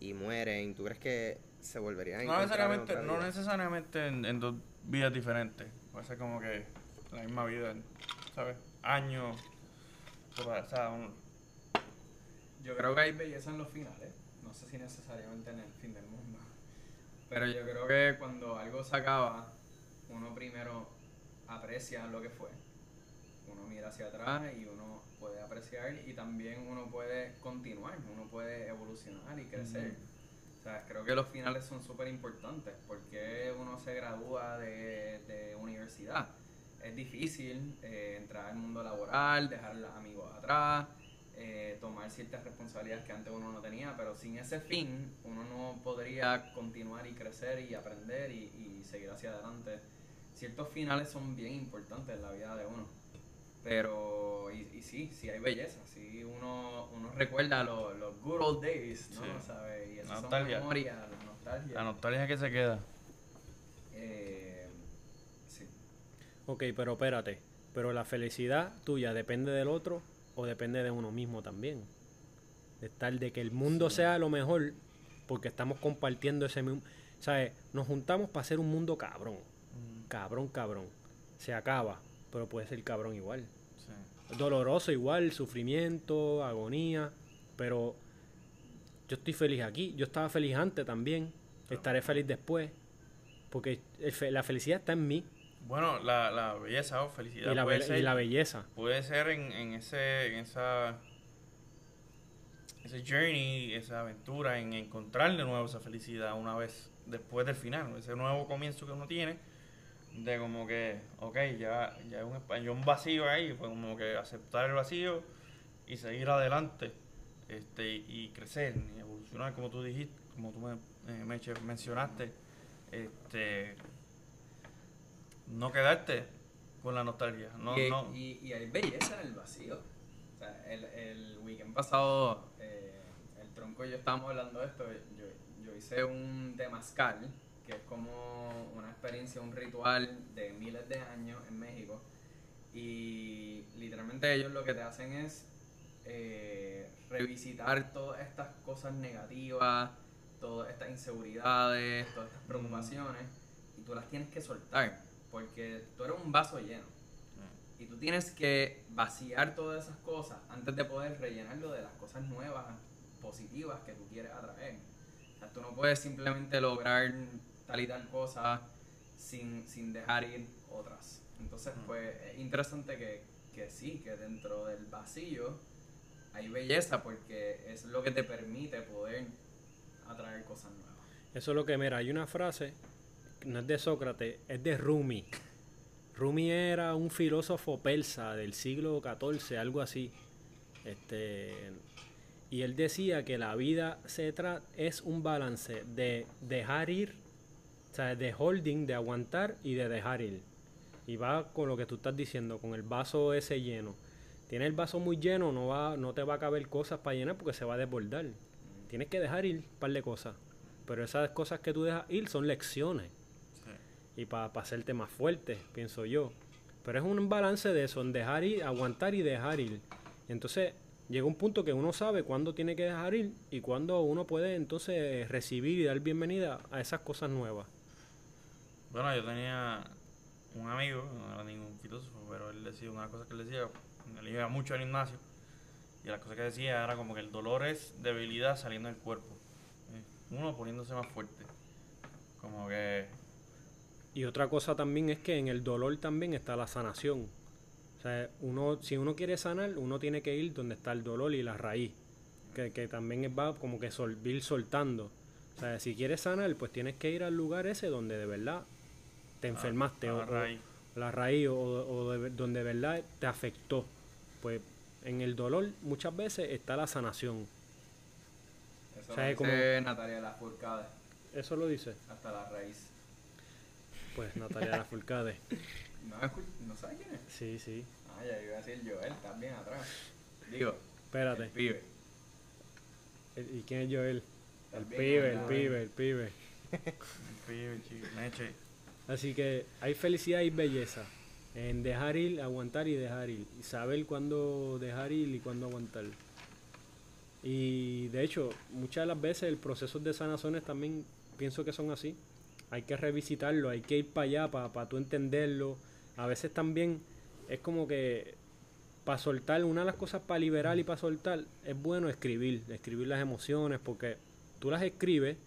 y mueren, ¿tú crees que se volverían a No en necesariamente, otra no vida? necesariamente en, en dos vidas diferentes. Puede ser como que la misma vida, ¿sabes? Años. O sea, un- Yo creo que hay belleza en los finales. No sé si necesariamente en el fin del mundo. [LAUGHS] Pero yo creo que cuando algo se acaba, uno primero aprecia lo que fue. Uno mira hacia atrás y uno puede apreciar y también uno puede continuar, uno puede evolucionar y crecer. Sea, creo que los finales son súper importantes porque uno se gradúa de, de universidad. Es difícil eh, entrar al mundo laboral, dejar los amigos atrás, eh, tomar ciertas responsabilidades que antes uno no tenía, pero sin ese fin uno no podría continuar y crecer y aprender y seguir hacia adelante. Ciertos finales son bien importantes en la vida de uno. Pero, y, y sí, sí hay belleza, sí uno, uno recuerda los, los good old days, ¿no? Sí. ¿Sabes? Y esas son Nostalgia. memorias, la nostalgia. la nostalgia que se queda. Eh, sí. Ok, pero espérate. Pero la felicidad tuya depende del otro o depende de uno mismo también. De tal de que el mundo sea lo mejor porque estamos compartiendo ese mismo... ¿Sabes? Nos juntamos para hacer un mundo cabrón. Cabrón, cabrón. Se acaba, pero puede ser cabrón igual. Doloroso igual, sufrimiento, agonía. Pero yo estoy feliz aquí. Yo estaba feliz antes también. Estaré feliz después. Porque fe- la felicidad está en mí. Bueno, la, la belleza o felicidad Y la, puede, be- ser, y la belleza. puede ser en, en ese, en esa ese journey, esa aventura, en encontrar de nuevo esa felicidad una vez después del final, ese nuevo comienzo que uno tiene, de como que, ok, ya, ya hay un, hay un vacío ahí, pues como que aceptar el vacío y seguir adelante, este, y crecer, y evolucionar, como tú dijiste, como tú me, eh, mencionaste, este, no quedarte con la nostalgia, no, y, no, y- y hay belleza en el vacío. O sea, el, el weekend pasado, eh, el tronco y yo estábamos hablando de esto. Yo, yo hice un temazcal, que es como una experiencia, un ritual de miles de años en México. Y literalmente ellos lo que te hacen es eh, revisitar todas estas cosas negativas, todas estas inseguridades, todas estas preocupaciones, y tú las tienes que soltar, porque tú eres un vaso lleno. Y tú tienes que vaciar todas esas cosas antes de poder rellenarlo de las cosas nuevas, positivas que tú quieres atraer. O sea, tú no puedes simplemente lograr tal y tal cosa sin, sin dejar ir otras. Entonces, pues es interesante que, que sí, que dentro del vacío hay belleza porque es lo que te permite poder atraer cosas nuevas. Eso es lo que, mira, hay una frase no es de Sócrates, es de Rumi. Rumi era un filósofo persa del siglo XIV, algo así. Este, y él decía que la vida se es un balance de dejar ir, o sea, de holding, de aguantar y de dejar ir. Y va con lo que tú estás diciendo, con el vaso ese lleno. Tienes el vaso muy lleno, no, va, no te va a caber cosas para llenar porque se va a desbordar. Tienes que dejar ir un par de cosas. Pero esas cosas que tú dejas ir son lecciones. Y para hacerte más fuerte, pienso yo. Pero es un balance de eso, en dejar ir, aguantar y dejar ir. Entonces, llega un punto que uno sabe cuándo tiene que dejar ir y cuándo uno puede entonces recibir y dar bienvenida a esas cosas nuevas. Bueno, yo tenía un amigo, no era ningún filósofo, pero él decía una cosa que él decía, él iba mucho al gimnasio, y la cosa que decía era como que el dolor es debilidad saliendo del cuerpo. Eh, Uno poniéndose más fuerte. Como que Y otra cosa también es que en el dolor también está la sanación. O sea, uno, si uno quiere sanar, uno tiene que ir donde está el dolor y la raíz. Que, que también va como que sol, ir soltando. O sea, si quieres sanar, pues tienes que ir al lugar ese donde de verdad te enfermaste. a o, la o- raíz. la raíz o, o de- donde de verdad te afectó. Pues en el dolor muchas veces está la sanación. Eso O sea, lo es como- dice Natalia Lafourcade, Eso lo dice. hasta la raíz. Pues Natalia Lafourcade. [LAUGHS] ¿No, ¿No sabes quién es? Sí, sí. Ah, ya iba a decir Joel también atrás. Digo, Espérate. el pibe. El- ¿Y quién es Joel? El pibe, el pibe, [LAUGHS] el pibe. pibe, chico, leche. Así que hay felicidad y belleza en dejar ir, aguantar y dejar ir. Y saber cuándo dejar ir y cuándo aguantar. Y de hecho, muchas de las veces el proceso de sanaciones también pienso que son así. Hay que revisitarlo, hay que ir para allá para tú entenderlo. A veces también es como que para soltar, una de las cosas para liberar y para soltar es bueno escribir, escribir las emociones, porque tú las escribes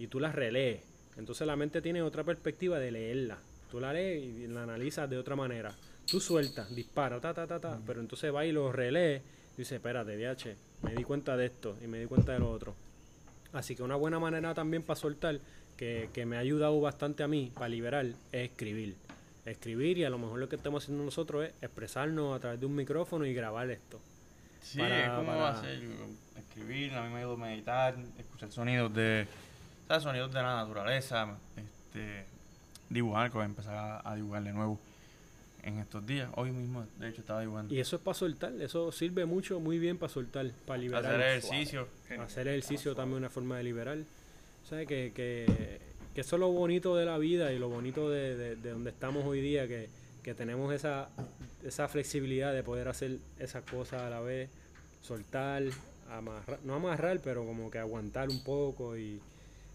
y tú las relees. Entonces la mente tiene otra perspectiva de leerla. Tú la lees y la analizas de otra manera. Tú sueltas, dispara, ta, ta, ta, ta, pero entonces va y lo relees y dice, espérate, DH, me di cuenta de esto y me di cuenta de lo otro. Así que una buena manera también para soltar, que, que me ha ayudado bastante a mí para liberar, es escribir. Escribir y a lo mejor lo que estamos haciendo nosotros es expresarnos a través de un micrófono y grabar esto. Sí, Para- es como para- hacer, escribir, a mí me ayuda a meditar, escuchar sonidos de, ¿sabes? Sonidos de la naturaleza, este, dibujar, que voy a empezar a, a dibujar de nuevo en estos días. Hoy mismo, de hecho, estaba dibujando. Y eso es para soltar, eso sirve mucho, muy bien para soltar, para liberar. Hacer ejercicio. Hacer ejercicio también es una forma de liberar. O sea, que, que, que eso es lo bonito de la vida y lo bonito de, de- de donde estamos hoy día, que, que tenemos esa, esa flexibilidad de poder hacer esas cosas a la vez, soltar, amarrar, no amarrar, pero como que aguantar un poco y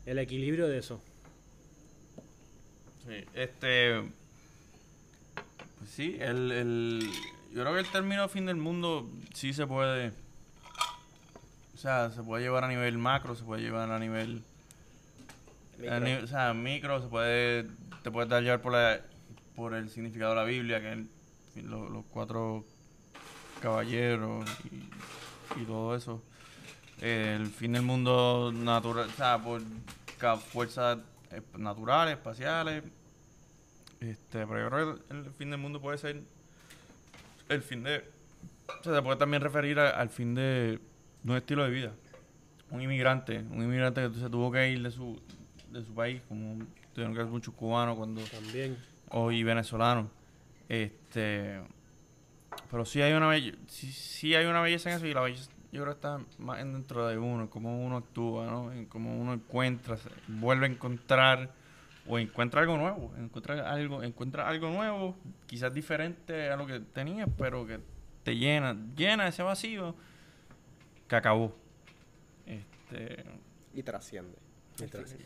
el equilibrio de eso. Sí, este. Pues sí, el, el. Yo creo que el término fin del mundo sí se puede. O sea, se puede llevar a nivel macro, se puede llevar a nivel. a Micro. o sea, micro, se puede. Te puedes dar llevar por, la, por el significado de la Biblia, que es el- lo- los cuatro caballeros y, y todo eso. El fin del mundo natural, o sea, por fuerzas eh, naturales, espaciales. Este, pero yo creo que el fin del mundo puede ser el fin de. O sea, se puede también referir a- al fin de, de un estilo de vida. Un inmigrante, un inmigrante que se tuvo que ir de su, de su país, como tuvieron que ser muchos cubanos cuando También. o y venezolanos. Este, pero sí hay una belleza, sí, sí hay una belleza en eso y la belleza yo creo que está más en dentro de uno, en cómo uno actúa, ¿no? En cómo uno encuentra, vuelve a encontrar o encuentra algo nuevo, encuentra algo, encuentra algo nuevo, quizás diferente a lo que tenías, pero que te llena, llena ese vacío que acabó. Este, Y trasciende.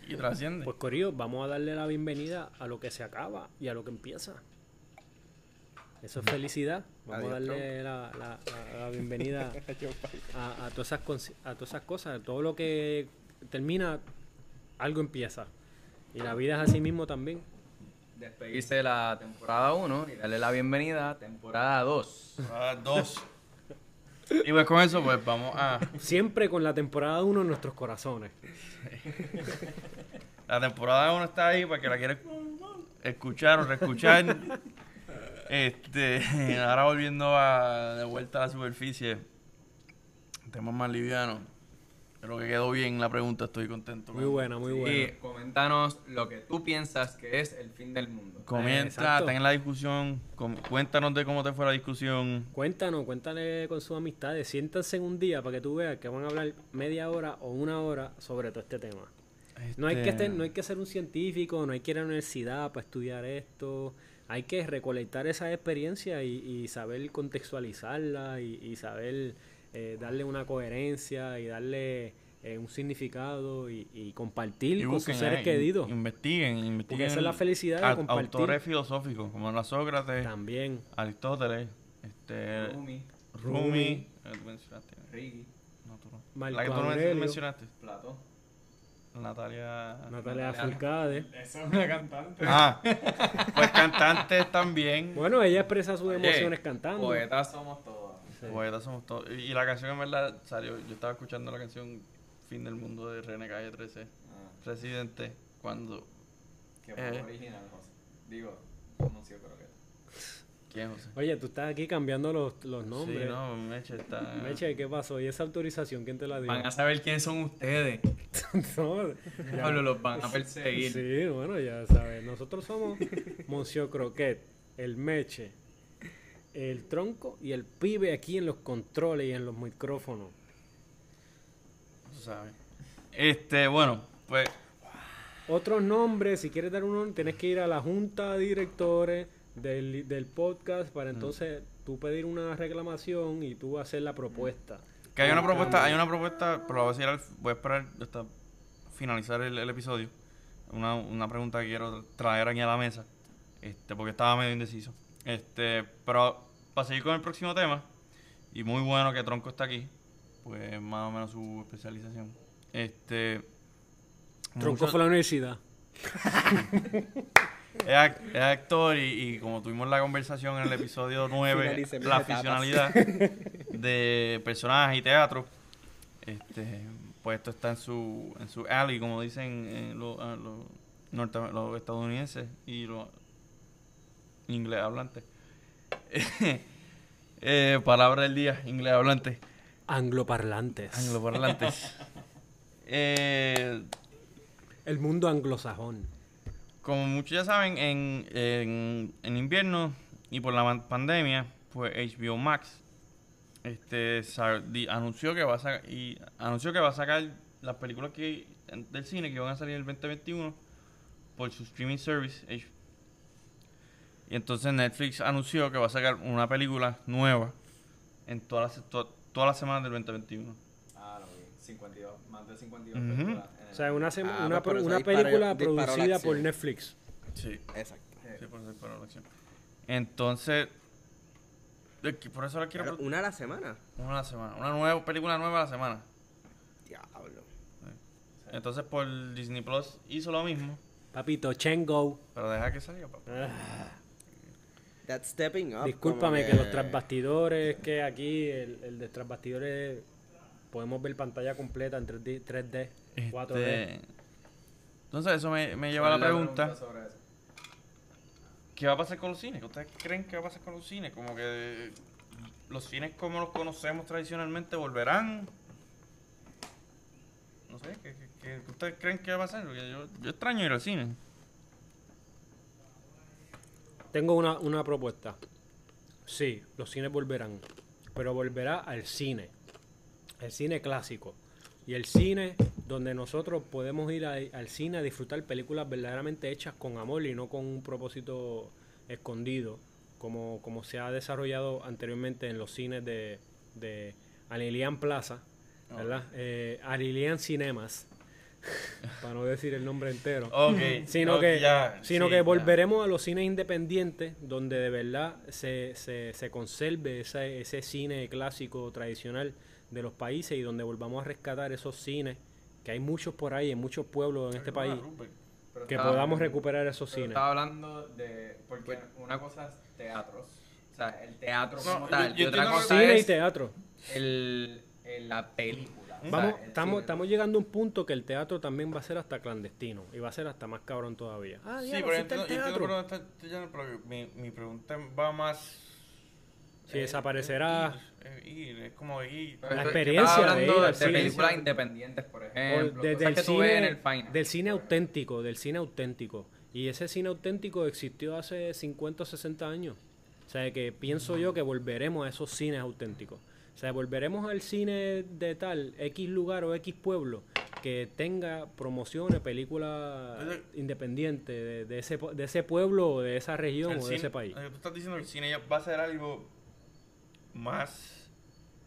y trasciende. Pues Corillo, vamos a darle la bienvenida a lo que se acaba y a lo que empieza. Eso es felicidad. Vamos a darle la, la- la- la bienvenida [LAUGHS] a, a todas esas a todas esas cosas. Todo lo que termina, algo empieza. Y la vida es así mismo también. Despedirse de la temporada 1 y darle la bienvenida a temporada 2. Ah, dos. [LAUGHS] Y pues con eso, pues vamos a. Siempre con la temporada 1 en nuestros corazones. [LAUGHS] La temporada 1 está ahí para que la quiera escuchar o reescuchar. Este, [LAUGHS] ahora volviendo a, de vuelta a la superficie, temas más livianos. Creo que quedó bien la pregunta, estoy contento. Muy buena, muy buena. Y coméntanos lo que tú piensas que es el fin del mundo. Comenta, Exacto. ten la discusión, com- cuéntanos de cómo te fue la discusión. Cuéntanos, cuéntale con sus amistades. Siéntanse en un día para que tú veas que van a hablar media hora o una hora sobre todo este tema. No hay, que Este, estar- no hay que ser un científico, no hay que ir a la universidad para estudiar esto. Hay que recolectar esa experiencia y, y saber contextualizarla y, y saber eh, darle una coherencia y darle eh, un significado y, y compartir y con sus busquen, seres eh, queridos. Investiguen, investiguen. Porque esa es la felicidad de compartir. Autores filosóficos como la Sócrates, También. Aristóteles, este, Rumi, Rumi. eh, No, tú no. La que tú no mencionaste. Platón. Natalia. Natalia Natalia. Furcade. Esa es una cantante. Ah, pues cantantes también. Bueno, ella expresa sus Oye, emociones cantando. Poetas somos todos. Poetas somos todos. Y y la canción en verdad salió. Yo estaba escuchando la canción Fin del Mundo de René Calle 13, Ah, Residente, cuando. qué Eh. poco original, José. Digo, anuncio creo que. ¿Quién, José? Oye, tú estás aquí cambiando los, los nombres. Sí, no, Meche está. Meche, ¿qué pasó? ¿Y esa autorización quién te la dio? Van a saber quiénes son ustedes. [LAUGHS] No, Pablo, los van a perseguir. sí, bueno, ya sabes. Nosotros somos Monsieur Croquet, el Meche, el Tronco y el pibe aquí en los controles y en los micrófonos. Tú sabes. Este, bueno, pues. Otros nombres, si quieres dar uno, tienes que ir a la junta de directores del, del podcast para entonces tú pedir una reclamación y tú hacer la propuesta. Que hay una propuesta, hay una propuesta, pero voy a decir al- voy a esperar hasta finalizar el, el episodio. Una, una pregunta que quiero traer aquí a la mesa. Este, porque estaba medio indeciso. Este, pero para seguir con el próximo tema, y muy bueno que Tronco está aquí, pues más o menos su especialización. Este. Tronco mucho- fue a la universidad. [LAUGHS] [LAUGHS] es, ac- es actor y, y como tuvimos la conversación en el episodio 9, Finalicemos la aficionalidad [LAUGHS] de personajes y teatro, este, pues esto está en su, en su alley, como dicen eh, los, norte- los estadounidenses y los inglés hablantes. [LAUGHS] eh, palabra del día, inglés hablante, Angloparlantes. angloparlantes. eh, El mundo anglosajón. Como muchos ya saben, en, en, en invierno y por la pandemia, pues HBO Max este, anunció que va a sacar y anunció que va a sacar las películas que del cine que van a salir el 2021 por su streaming service. Y entonces Netflix anunció que va a sacar una película nueva en todas las to- todas las semanas del 2021. Ah, lo vi. 52, más de 52 Ujú. películas en el- O sea, una, sema- Ah, una, pues película disparó producida por. Netflix. Sí. Exacto. Sí, por eso la acción. Entonces, por eso la quiero Pero una a la semana. Una a la semana. Una nueva película nueva a la semana. Diablo. Entonces por Disney Plus hizo lo mismo. Papito, Chengo. Pero deja que salga, papá. That's stepping up. Discúlpame que los trasbastidores, que aquí, el, el de trasbastidores, podemos ver pantalla completa en 3D, 3D 4D. Este, Entonces eso me, me lleva a la ¿Cuál es pregunta. sobre eso? ¿Qué va a pasar con los cines? ¿Qué ustedes creen que va a pasar con los cines? Como que los cines como los conocemos tradicionalmente volverán. No sé, ¿qué, qué- qué- qué ustedes creen que va a pasar? Porque yo, yo extraño ir al cine. Tengo una, una propuesta. Sí, los cines volverán, pero volverá al cine. El cine clásico. Y el cine donde nosotros podemos ir a- al cine a disfrutar películas verdaderamente hechas con amor y no con un propósito escondido, como, como se ha desarrollado anteriormente en los cines de, de Arilian Plaza, ¿verdad? Eh, Arilian Cinemas, [LAUGHS] para no decir el nombre entero sino que, sino sí, que volveremos a los cines independientes donde de verdad se, se, se conserve ese, ese cine clásico tradicional de los países y donde volvamos a rescatar esos cines que hay muchos por ahí en muchos pueblos en este país Pero que podamos recuperar esos cines Estaba hablando de. Porque una cosa es teatros. O sea, el teatro No, como tal. yo y otra cosa cine y teatro el, el- la película. Vamos, O sea, el estamos, estamos llegando a un punto que el teatro también va a ser hasta clandestino y va a ser hasta más cabrón todavía. Ah, Sí, pero mi, mi pregunta va más... Si eh, desaparecerá. Ir, ir, es como ir... La experiencia de ir de, al de cine. películas independientes, por O ejemplo. de- cosas del, que tú ves en cine, el Fine del cine auténtico, del cine auténtico. Y ese cine auténtico existió hace 50 o 60 años. O sea, que pienso yo que volveremos a esos cines auténticos. O sea, volveremos al cine de tal X lugar o X pueblo que tenga promociones, películas independientes de, de ese, po- de ese pueblo, o de esa región el o de cine- ese país. eh, Tú estás diciendo que el cine ya va a ser algo más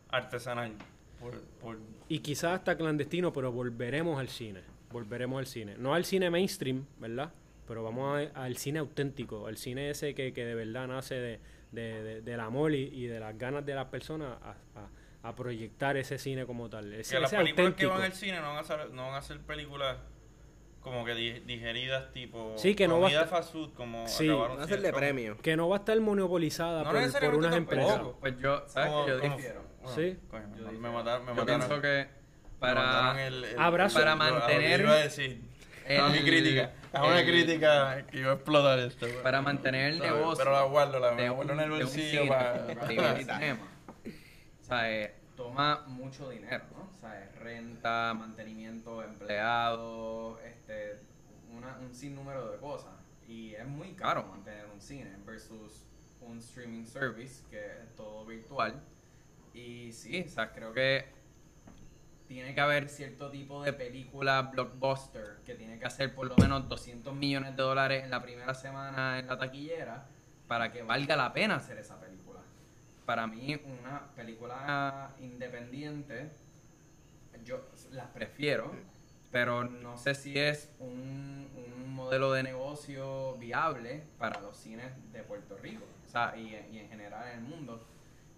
artesanal. Por, por, Y quizás hasta clandestino, pero volveremos al cine. Volveremos al cine. No al cine mainstream, ¿verdad? Pero vamos a- al cine auténtico, al cine ese que, que de verdad nace de, de- de- del amor y, y de las ganas de las personas a, a- a proyectar ese cine como tal. Ese, que las ese películas que van al cine no van a ser, no van a ser películas como que di- digeridas tipo Sí, que no va a comida estar- fast food como Sí. acabaron hacerle premio. Que no va a estar monopolizada No por, unas empresas. Pues yo, ¿sabes como- que yo como- difiero? bueno, Sí. coño, Yo me, mataron, me Yo mataron. pienso que para, el, el- Abrazo. para lo- lo- lo mantener iba a decir. el- No, mi crítica. Es una crítica que iba a explotar esto. para mantener el negocio Pero la guardo, la guardo en el de un bolsillo cine, para... de [LAUGHS] cinema. O sea, toma mucho dinero, ¿no? O sea, es renta, mantenimiento, empleados, este, una, un sinnúmero de cosas. Y es muy caro mantener un cine versus un streaming service que es todo virtual. Y sí, o sea, creo que tiene que haber cierto tipo de película blockbuster que tiene que hacer por lo menos 200 millones de dólares en la primera semana en la taquillera para que valga la pena hacer esa película. Para mí, una película independiente, yo las prefiero, pero no sé si es un, un modelo de negocio viable para los cines de Puerto Rico, o sea, y, y en general en el mundo.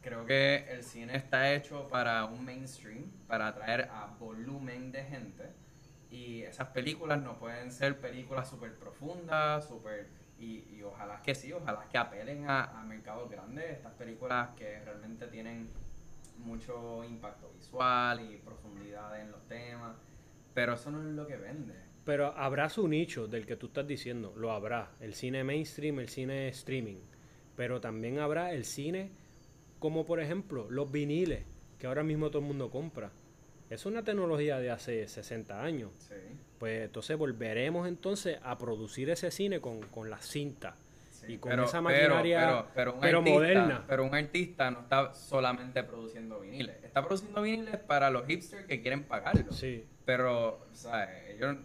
Creo que el cine está hecho para un mainstream, para atraer a volumen de gente. Y esas películas no pueden ser películas súper profundas, súper... Y, y ojalá que sí, ojalá que apelen a, a mercados grandes. Estas películas que realmente tienen mucho impacto visual y profundidad en los temas. Pero eso no es lo que vende. Pero habrá su nicho del que tú estás diciendo, lo habrá. El cine mainstream, el cine streaming. Pero también habrá el cine como por ejemplo los viniles, que ahora mismo todo el mundo compra. Es una tecnología de hace 60 años. Sí. Pues entonces volveremos entonces a producir ese cine con, con la cinta. Sí, y con pero- esa maquinaria pero, pero un pero artista, moderna. Pero un artista no está solamente produciendo viniles. Está produciendo viniles para los hipsters que quieren pagarlo. Sí. Pero, o sea, ellos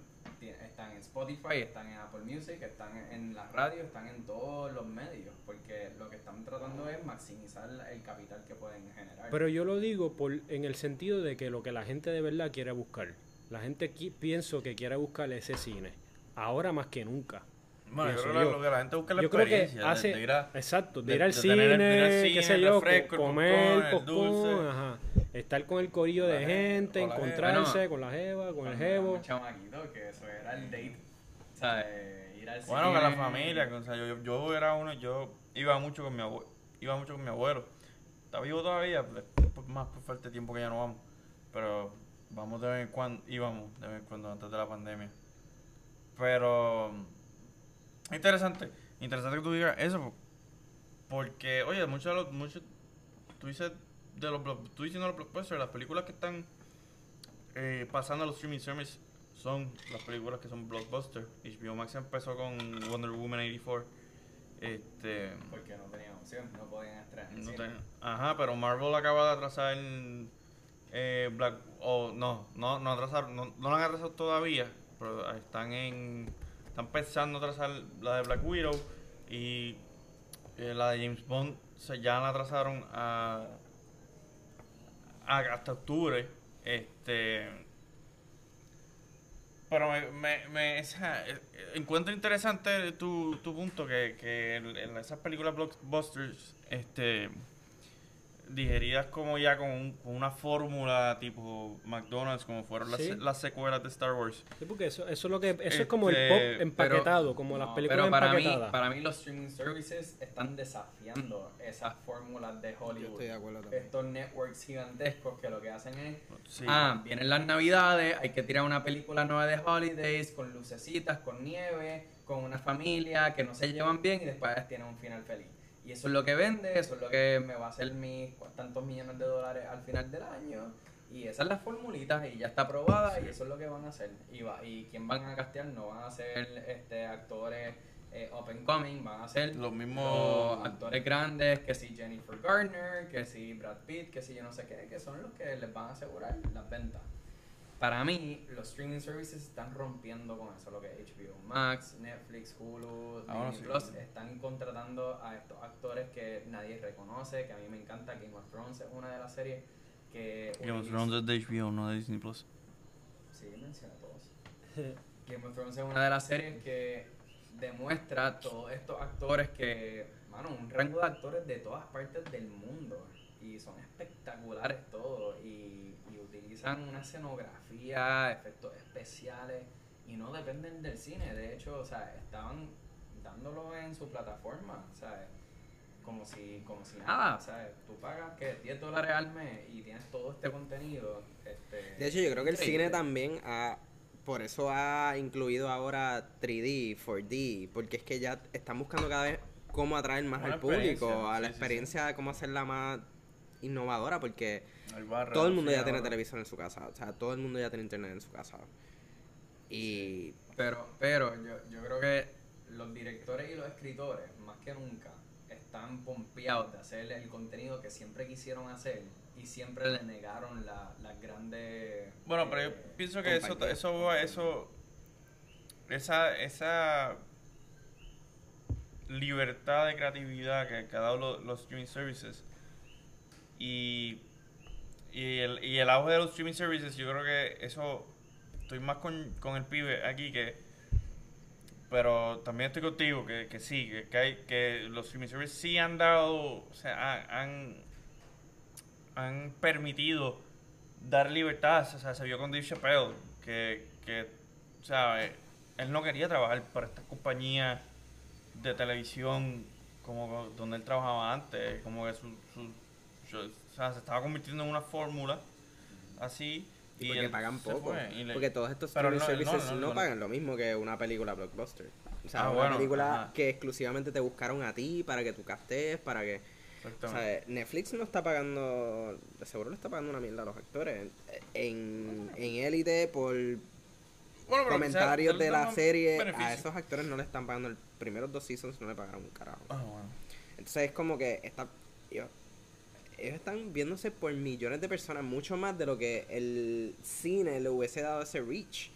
Spotify, están en Apple Music, están en la radio, están en todos los medios. Porque lo que están tratando es maximizar el capital que pueden generar. Pero yo lo digo por, en el sentido de que lo que la gente de verdad quiere buscar. La gente qui- pienso que quiere buscar ese cine. Ahora más que nunca. Bueno, yo creo que yo. lo que la gente busca es la Yo creo que experiencia. de- hace. de ir a- exacto, de, de- ir al de cine, tener el- de ir al qué cine, sé yo, comer, popcorn, el popcorn, dulce. ajá. Estar con el corillo de gente, con la jeva. encontrarse Bueno, con la jeva, con el jevo. éramos chamaquitos, que eso era el date. O sea, eh, ir al Bueno, cine. con la familia, o sea, yo, yo era uno, yo iba mucho con mi abuelo, iba mucho con mi abuelo. Está vivo todavía, pues, pues, más por falta de tiempo que ya no vamos. Pero vamos de vez en cuando, íbamos de vez en cuando antes de la pandemia. Pero interesante, interesante que tú digas eso, po- porque oye, muchos de los, muchos, tú dices de los, tú diciendo los blockbusters, las películas que están eh, pasando a los streaming services son las películas que son blockbusters. HBO Max empezó con Wonder Woman 84. Este, Porque no tenían opción, no podían estrenar. en no ajá, pero Marvel acaba de atrasar eh, Black o no, no, no atrasaron, no, no lo han atrasado todavía, pero están en están pensando atrasar la de Black Widow y eh, la de James Bond se ya la atrasaron a, a- hasta octubre. Este pero me, me, me- eh, encuentro interesante tu, tu punto que, que en, en esas películas blockbusters este digeridas como ya con, un- con una fórmula tipo McDonald's, como fueron las, Sí. las secuelas de Star Wars. Sí, porque eso, eso es lo que eso es como el Este, pop empaquetado, como las películas pero para mí, empaquetadas. para mí los streaming services están desafiando esas fórmulas de Yo Hollywood. estoy de acuerdo también. Estos networks gigantescos que lo que hacen es Sí. Ah, vienen las navidades, hay que tirar una película nueva de holidays, con lucecitas, con nieve, con una familia que no se llevan bien y después tienen un final feliz. Y eso es lo que vende, eso es lo que me va a hacer mis tantos millones de dólares al final del año. Y esas son las formulitas y ya está aprobada y eso es lo que van a hacer. Y, va, y quién van a castear no van a ser este, actores eh, and coming, van a ser Los mismos- los actores grandes, que si Jennifer Garner, que si Brad Pitt, que si yo no sé qué, que son los que les van a asegurar las ventas. Para mí, los streaming services están rompiendo con eso, lo que es HBO Max, Netflix, Hulu, Ah, bueno, Disney sí. Plus, están contratando a estos actores que nadie reconoce, que a mí me encanta, Game of Thrones es una de las series que... Game of Thrones es de HBO, no de Disney Plus. Sí, menciona todos. [LAUGHS] Game of Thrones es una de las series que demuestra todos estos actores que, mano, un rango de actores de todas partes del mundo. Y son espectaculares todos. Y utilizan una escenografía, efectos especiales. Y no dependen del cine. De hecho, o sea, estaban dándolo en su plataforma. O sea, como si, como si nada. O sea, tú pagas que 10 dólares al mes y tienes todo este contenido. Este, De hecho, yo creo que el cine también ha, por eso ha incluido ahora 3D, 4D, porque es que ya están buscando cada vez cómo atraer más Una al público, a la sí, sí, sí. experiencia de cómo hacerla más innovadora, porque El todo el mundo ya tiene televisión en su casa, o sea, todo el mundo ya tiene internet en su casa. Y Pero, pero yo, yo creo que los directores y los escritores, más que nunca, están pompeados de hacer el contenido que siempre quisieron hacer y siempre le negaron la- las grandes... Bueno, pero yo eh, pienso que eso, eso, eso, esa, esa libertad de creatividad que, que ha dado lo- los, streaming services y, y, el, y el auge de los streaming services, yo creo que eso, estoy más con, con el pibe aquí que, pero también estoy contigo que, que sí, que, que, hay, que los streaming services sí han dado, o sea, han- han permitido dar libertad. O sea, se vio con Dave Chappelle que, que eh, él no quería trabajar para esta compañía de televisión como donde él trabajaba antes. Como que su- su- o sea, se estaba convirtiendo en una fórmula así. Y porque pagan poco. le- Porque todos estos streaming no, services no, no, no, no. pagan lo mismo que una película blockbuster. O sea, Ah, una bueno, película ajá. que exclusivamente te buscaron a ti para que tú castes, para que... O sea, Netflix no está pagando... De seguro le está pagando una mierda a los actores. En, en Élite, por Bueno, comentarios de la serie, beneficio. a esos actores no le están pagando. Los primeros dos seasons no le pagaron un carajo. Ah, bueno. Entonces es como que está, ellos están viéndose por millones de personas, mucho más de lo que el cine le hubiese dado ese reach.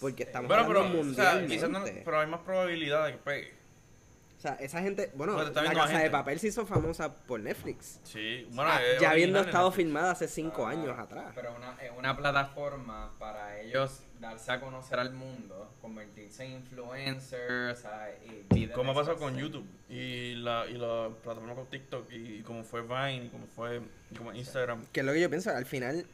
Porque estamos Bueno, pero, hablando o sea, mundialmente. quizás no, pero hay más probabilidad de que pegue. O sea, esa gente, bueno, la Casa gente. de Papel se hizo famosa por Netflix. Sí, bueno, Ah, es ya habiendo estado filmada hace cinco Ah, años atrás. Pero una, es una plataforma para ellos darse a conocer al mundo, convertirse en influencers, o sea, y Como ha pasado express- con YouTube y la, y la plataforma con TikTok y, y como fue Vine y como fue y como Instagram. Que es lo que yo pienso, al final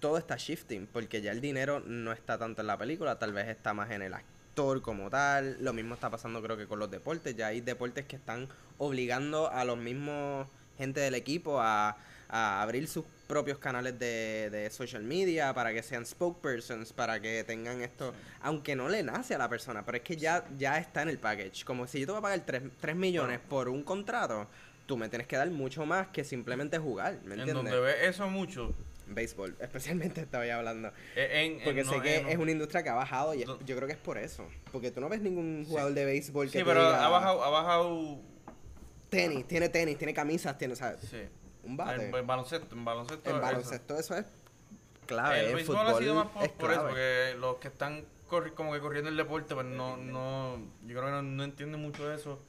todo está shifting, porque ya el dinero no está tanto en la película, tal vez está más en el actor como tal. Lo mismo está pasando creo que con los deportes, ya hay deportes que están obligando a los mismos gente del equipo a, a abrir sus propios canales de, de social media para que sean spokespersons, para que tengan esto, aunque no le nace a la persona, pero es que ya, ya está en el package. Como si yo te voy a pagar 3, millones por un contrato, tú me tienes que dar mucho más que simplemente jugar, ¿me En entiendes? donde ve eso mucho. Béisbol, [LAUGHS] especialmente estaba ya hablando. eh, En, en- Porque sé que es una industria que ha bajado y es- yo creo que es por eso. Porque tú no ves ningún jugador de béisbol que Sí, pero diga ha bajado, ha bajado. tenis, tiene tenis, tiene camisas, tiene, ¿sabes? Sí. Un bate. En, baloncesto, en baloncesto. En baloncesto eso es clave. El en béisbol ha sido más por, es por eso, porque los que están como que corriendo el deporte, pues no, no, yo creo que no, no entienden mucho de eso.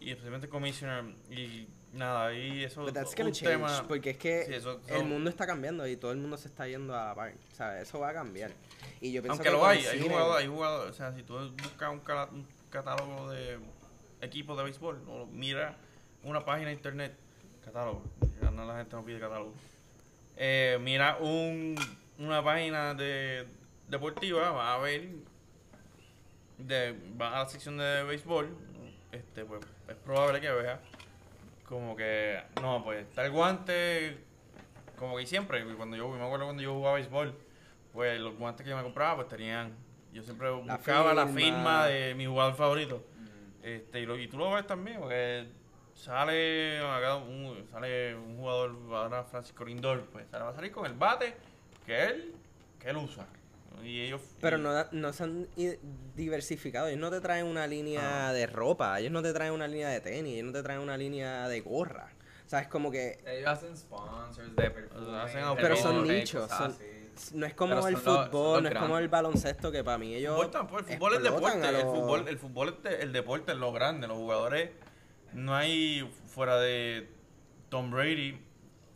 Y especialmente Commissioner, y nada, ahí eso But that's un change, tema. porque es que Sí, eso- el mundo está cambiando y todo el mundo se está yendo a la par. ¿sabes? Eso va a cambiar. Y yo pienso Aunque que lo hay, hay jugadores, hay jugadores, o sea, si tú buscas un, cala- un catálogo de equipos de béisbol, o mira una página de internet, Catálogo. Ya no, la gente no pide catálogo. Eh, mira un, una página de deportiva, va a ver, de, va a la sección de béisbol, este, pues es probable que vea como que, no, pues está el guante, como que siempre, cuando yo, me acuerdo cuando yo jugaba béisbol, pues los guantes que yo me compraba, pues tenían, yo siempre buscaba la firma. de mi jugador favorito. Este, y, lo, y tú lo ves también, porque sale, acá un, sale un jugador, ahora Francisco Lindor, pues sale- va a salir con el bate que él, que él usa. Y ellos, Pero y- no, no se han diversificado. Ellos no te traen una Ah. línea de ropa, ellos no te traen una línea de tenis, ellos no te traen una línea de gorra. O sea, es como que Ellos hacen sponsors de perfume. Hacen Pero son nichos, cosas son- no es como el fútbol, los no es como el baloncesto que para mí ellos fútbol tampoco, el fútbol es explotan deporte, el fútbol, el fútbol es de- el deporte es lo grande, los jugadores no hay fuera de Tom Brady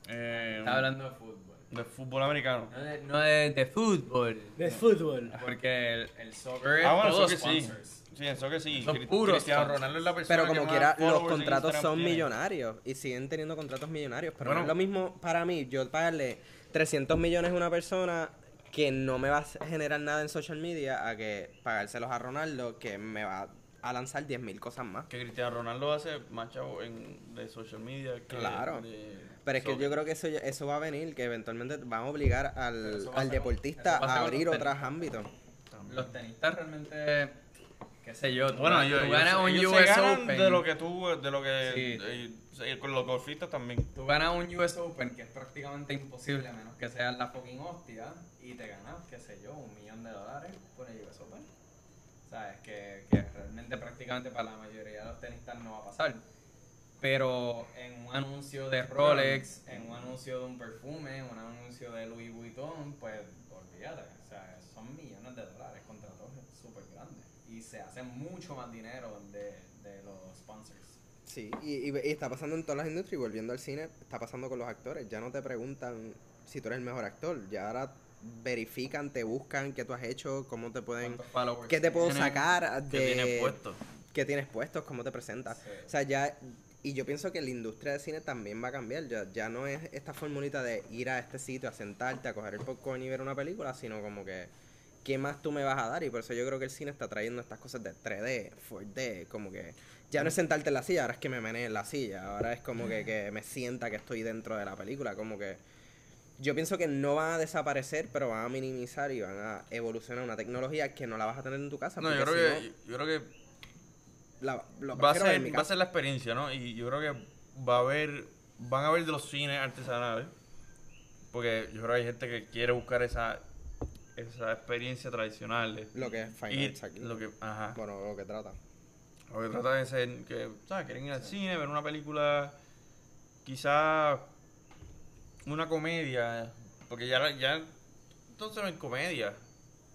eh, Está hablando de fútbol. De fútbol americano. No de, no de, de fútbol. De fútbol. Porque el, el soccer es Ah, bueno, todo eso que sí. Sí, eso que sí. Son Cri- puros Cristiano sponsors. Ronaldo es la persona Pero que como más quiera, los followers en contratos Instagram son tiene. millonarios y siguen teniendo contratos millonarios. Pero Bueno. no es lo mismo para mí, yo pagarle 300 millones a una persona que no me va a generar nada en social media a que pagárselos a Ronaldo que me va a lanzar 10.000 cosas más. Que Cristiano Ronaldo hace más chavo en, de social media que Claro. de Pero es que yo creo que eso, ya- eso va a venir, que eventualmente van a obligar al, al deportista a abrir otros ámbitos. Los tenistas realmente, qué sé yo, tú, Bueno, tú ganas un ellos US se ganan Open. de lo que tú, de lo que Sí. eh, sí, con los golfistas también. Tú ganas un US Open que es prácticamente imposible a menos que seas la fucking hostia y te ganas, qué sé yo, un millón de dólares por el US Open. Sabes que, que realmente prácticamente para la mayoría de los tenistas no va a pasar. Pero en un anuncio de Rolex, en un anuncio de un perfume, en un anuncio de Louis Vuitton, pues olvídate. O sea, son millones de dólares, contratos súper grandes. Y se hace mucho más dinero de, de los sponsors. Sí, y, y- y está pasando en todas las industrias, y volviendo al cine, está pasando con los actores. Ya no te preguntan si tú eres el mejor actor, ya ahora verifican, te buscan qué tú has hecho, cómo te pueden... ¿Cuántos followers ¿Qué te puedo tienes? sacar de... tiene puesto. qué tienes puestos, cómo te presentas. Sí. O sea, ya... Y yo pienso que la industria de cine también va a cambiar. Ya, ya no es esta formulita de ir a este sitio, a sentarte, a coger el popcorn y ver una película, sino como que... ¿Qué más tú me vas a dar? Y por eso yo creo que el cine está trayendo estas cosas de 3D, 4D, como que... Ya no es sentarte en la silla, ahora es que me menee en la silla. Ahora es como que, que me sienta que estoy dentro de la película. Como que... Yo pienso que no van a desaparecer, pero van a minimizar y van a evolucionar una tecnología que no la vas a tener en tu casa. No, yo creo, si que, yo creo que no, la- lo va a, ser, va a ser la experiencia, ¿no? Y yo creo que va a haber, van a haber de los cines artesanales, porque yo creo que hay gente que quiere buscar esa, esa experiencia tradicional. de Lo que es Fine aquí. Lo que, ajá. Bueno, lo que trata. Lo que trata de ser que, ¿sabes? Quieren ir al cine, ver una película, quizá una comedia, porque ya, ya entonces ven comedias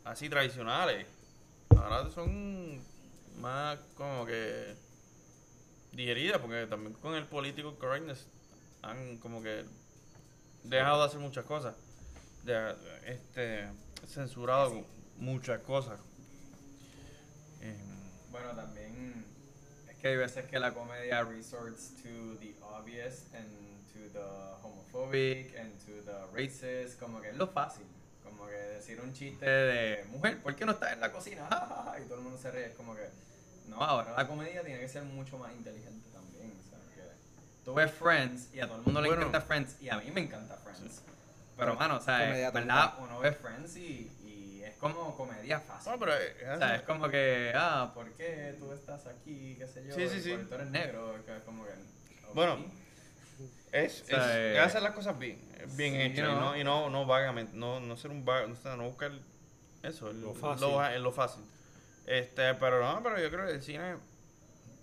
así tradicionales. Ahora son más como que digeridas, porque también con el political correctness han como que dejado de hacer muchas cosas. De, este, censurado muchas cosas. Em, Bueno, también es que hay veces que la comedia resorts to the obvious and to the homophobic and to the racist, como que es lo fácil. Como que decir un chiste de mujer, ¿por qué no estás en la cocina? [LAUGHS] y todo el mundo se ríe. Es como que, no, ahora la comedia tiene que ser mucho más inteligente también. O sea, que tú ves Friends y a todo el mundo le Bueno. encanta Friends y a mí me encanta Friends. Pero, mano, o sea, Comedia ¿verdad? Uno ve Friends y, y es como comedia fácil. bueno, pero es, O sea, es como que, ah, ¿por qué tú estás aquí? ¿Qué sé yo? Sí, sí, sí. porque Tú eres negro. que es como que. ok. Bueno, es, O sea, es- eh, es hacer las cosas bien, bien sí, hechas, ¿no? y no, y no, no vagamente, no, no ser un vago, no, buscar eso, el- Lo fácil. Lo, lo fácil. Este, pero no, pero yo creo que el cine,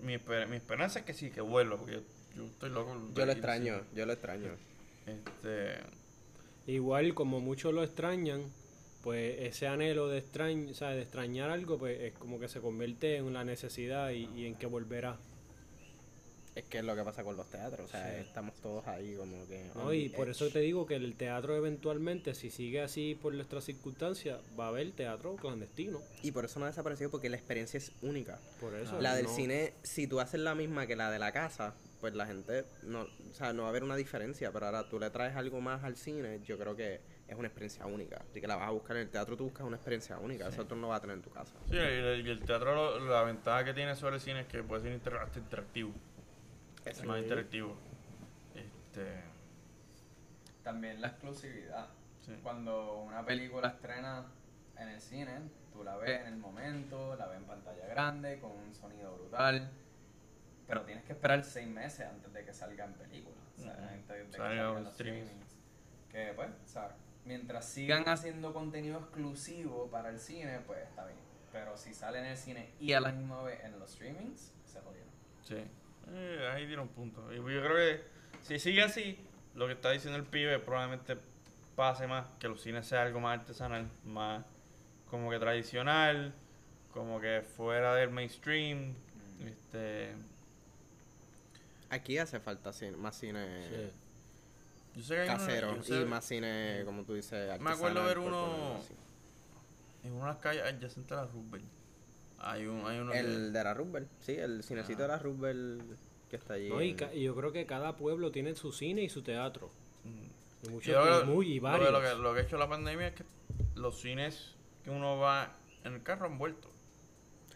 mi, esper- mi esperanza es que sí, que vuelva, porque yo, yo estoy loco. Yo lo extraño, yo lo extraño. Este, Igual como muchos lo extrañan, pues ese anhelo de, extrañ o sea, de extrañar algo, pues es como que se convierte en una necesidad y, y en que volverá. Es que es lo que pasa con los teatros, o sea, Sí. estamos todos ahí como que... ¿no? Y por eso te digo que el teatro eventualmente, si sigue así por nuestras circunstancias, va a haber teatro clandestino. Y por eso no ha desaparecido porque la experiencia es única. Por eso. la del no- cine, si tú haces la misma que la de la casa, pues la gente, no, o sea, no va a haber una diferencia, pero ahora tú le traes algo más al cine, yo creo que es una experiencia única. Así que la vas a buscar en el teatro, tú buscas una experiencia única, eso tú no lo vas a tener en tu casa. Sí, y el, el teatro, lo- la ventaja que tiene sobre el cine es que puede ser interactivo. Es más interactivo. Este. También la exclusividad. Sí. Cuando una película estrena en el cine, tú la ves en el momento, la ves en pantalla grande, con un sonido brutal. Pero tienes que esperar seis meses antes de que salga en película. O sea, antes de que Salga en los streamings. streamings. Que pues, o sea, mientras sigan haciendo contenido exclusivo para el cine, pues está bien. Pero si sale en el cine y a la misma vez en los streamings, se jodieron. Sí. Eh, ahí dieron punto. Y yo creo que si sigue así, lo que está diciendo el pibe probablemente pase más, que los cines sea algo más artesanal, más como que tradicional, como que fuera del mainstream. Este, Aquí hace falta cine, más cine yo sé que hay uno- casero yo sé- y más cine, como tú dices, Me acuerdo artesanal, ver uno- en unas calles adyacentes a la Roosevelt. Hay, un, hay uno que- El de la Roosevelt, sí, el cinecito de la Roosevelt que está allí. No, y, en- yo creo que cada pueblo tiene su cine y su teatro. Mm. Y muchos, Yo muy, y lo, varios. que, lo, que, lo que ha hecho la pandemia es que los cines que uno va en el carro han vuelto.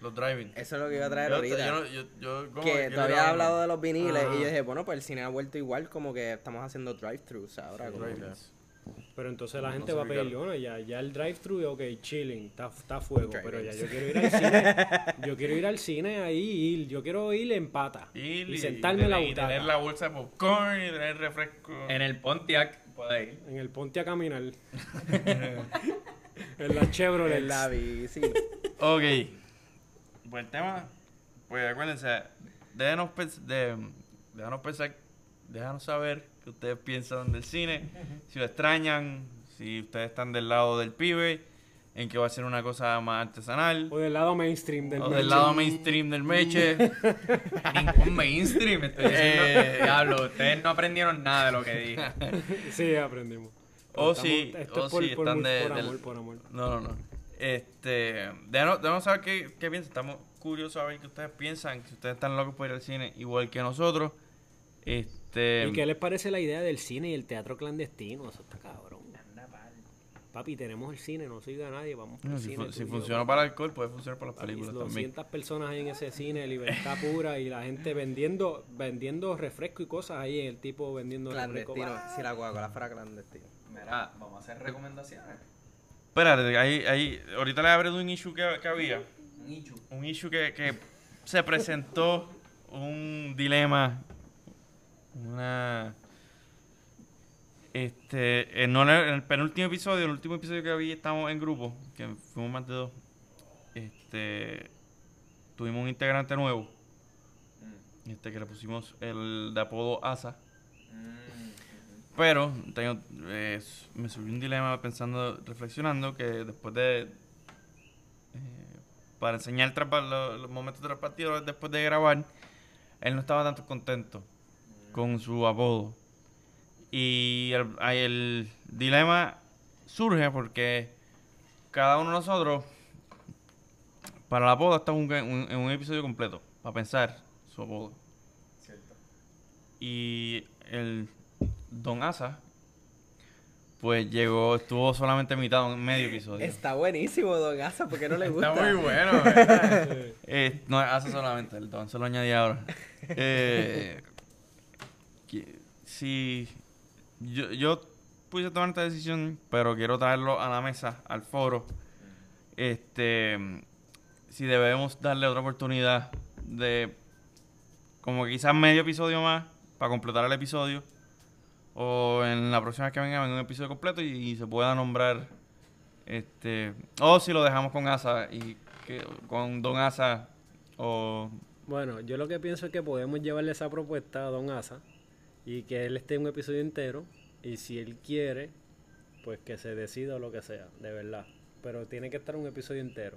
Los driving. Eso es lo que iba a traer Yo- ahorita. yo yo- yo como que quiero todavía he hablado de los viniles Ajá. y yo dije, bueno, pues el cine ha vuelto igual como que estamos haciendo drive-thrus ahora. como que- Drive-ins. Pero entonces la No gente va a pedir, bueno, ya, ya el drive-thru, ok, chilling, está, está a fuego, pero ya yo quiero ir al cine, [LAUGHS] yo quiero ir al cine ahí, ir, yo quiero ir en pata Ir y, y sentarme en la tener- y butaca, tener la bolsa de popcorn y tener refresco. En el Pontiac puede ir. en el ponte a caminar, [LAUGHS] en la Chevrolet, En la bici. Ok. Pues el tema, pues acuérdense, déjanos, pens- de, déjanos pensar, déjanos saber ustedes piensan del cine, si lo extrañan, si ustedes están del lado del pibe, en que va a ser una cosa más artesanal, o del lado mainstream del o del lado mainstream del meche. [LAUGHS] Ningún mainstream. Estoy diciendo, Eh. diablo, ustedes no aprendieron nada de lo que dije. [LAUGHS] Sí, aprendimos. O si, están de, por del- amor, por amor. No, no, no. Este, déjanos, déjanos saber qué, qué piensan. Estamos curiosos a ver qué ustedes piensan. Si ustedes están locos por ir al cine igual que nosotros. Este, ¿Y qué les parece la idea del cine y el teatro clandestino? Eso está cabrón. Papi, tenemos el cine, no siga a nadie, vamos no, el si, cine. fu- si funciona para el alcohol, puede funcionar para las Papi, películas también. 200 personas ahí en ese cine, libertad pura y la gente vendiendo vendiendo refresco y cosas ahí, el tipo vendiendo refresco. Clandestino. Si la Coca-Cola fuera clandestino. Mira, vamos a hacer recomendaciones. Espérate, ahí, ahí, ahorita le abre un issue que, que había. Un Ichu. Un issue que, que se presentó un dilema. Una. Este. En, el penúltimo episodio, el último episodio que vi, estamos en grupo, que fuimos más de dos. Este. Tuvimos un integrante nuevo. Mm. Este que le pusimos el de apodo Asa. Mm. Pero tengo, eh, me surgió un dilema pensando, reflexionando, que después de... eh, para enseñar tras ba- lo- los, momentos tras partido, después de grabar, él no estaba tanto contento con su apodo. Y el, ahí el dilema surge porque cada uno de nosotros, para el apodo, está un- un- en un episodio completo, para pensar su apodo. Cierto. Y el Don Asa, pues llegó, estuvo solamente mitad, en medio episodio. Está buenísimo, Don Asa, porque no le gusta. Está muy bueno. [LAUGHS] Eh, no, Asa solamente, el Don se lo añadí ahora. [LAUGHS] Eh, si yo, yo puse tomar esta decisión, pero quiero traerlo a la mesa, al foro. Este, si debemos darle otra oportunidad de, como quizás medio episodio más, para completar el episodio. O en la próxima vez que venga, venga un episodio completo y, y se pueda nombrar. Este, o si lo dejamos con Asa y que, con Don Asa o Bueno, yo lo que pienso es que podemos llevarle esa propuesta a Don Asa y que él esté un episodio entero y si él quiere, pues que se decida o lo que sea, de verdad. Pero tiene que estar un episodio entero.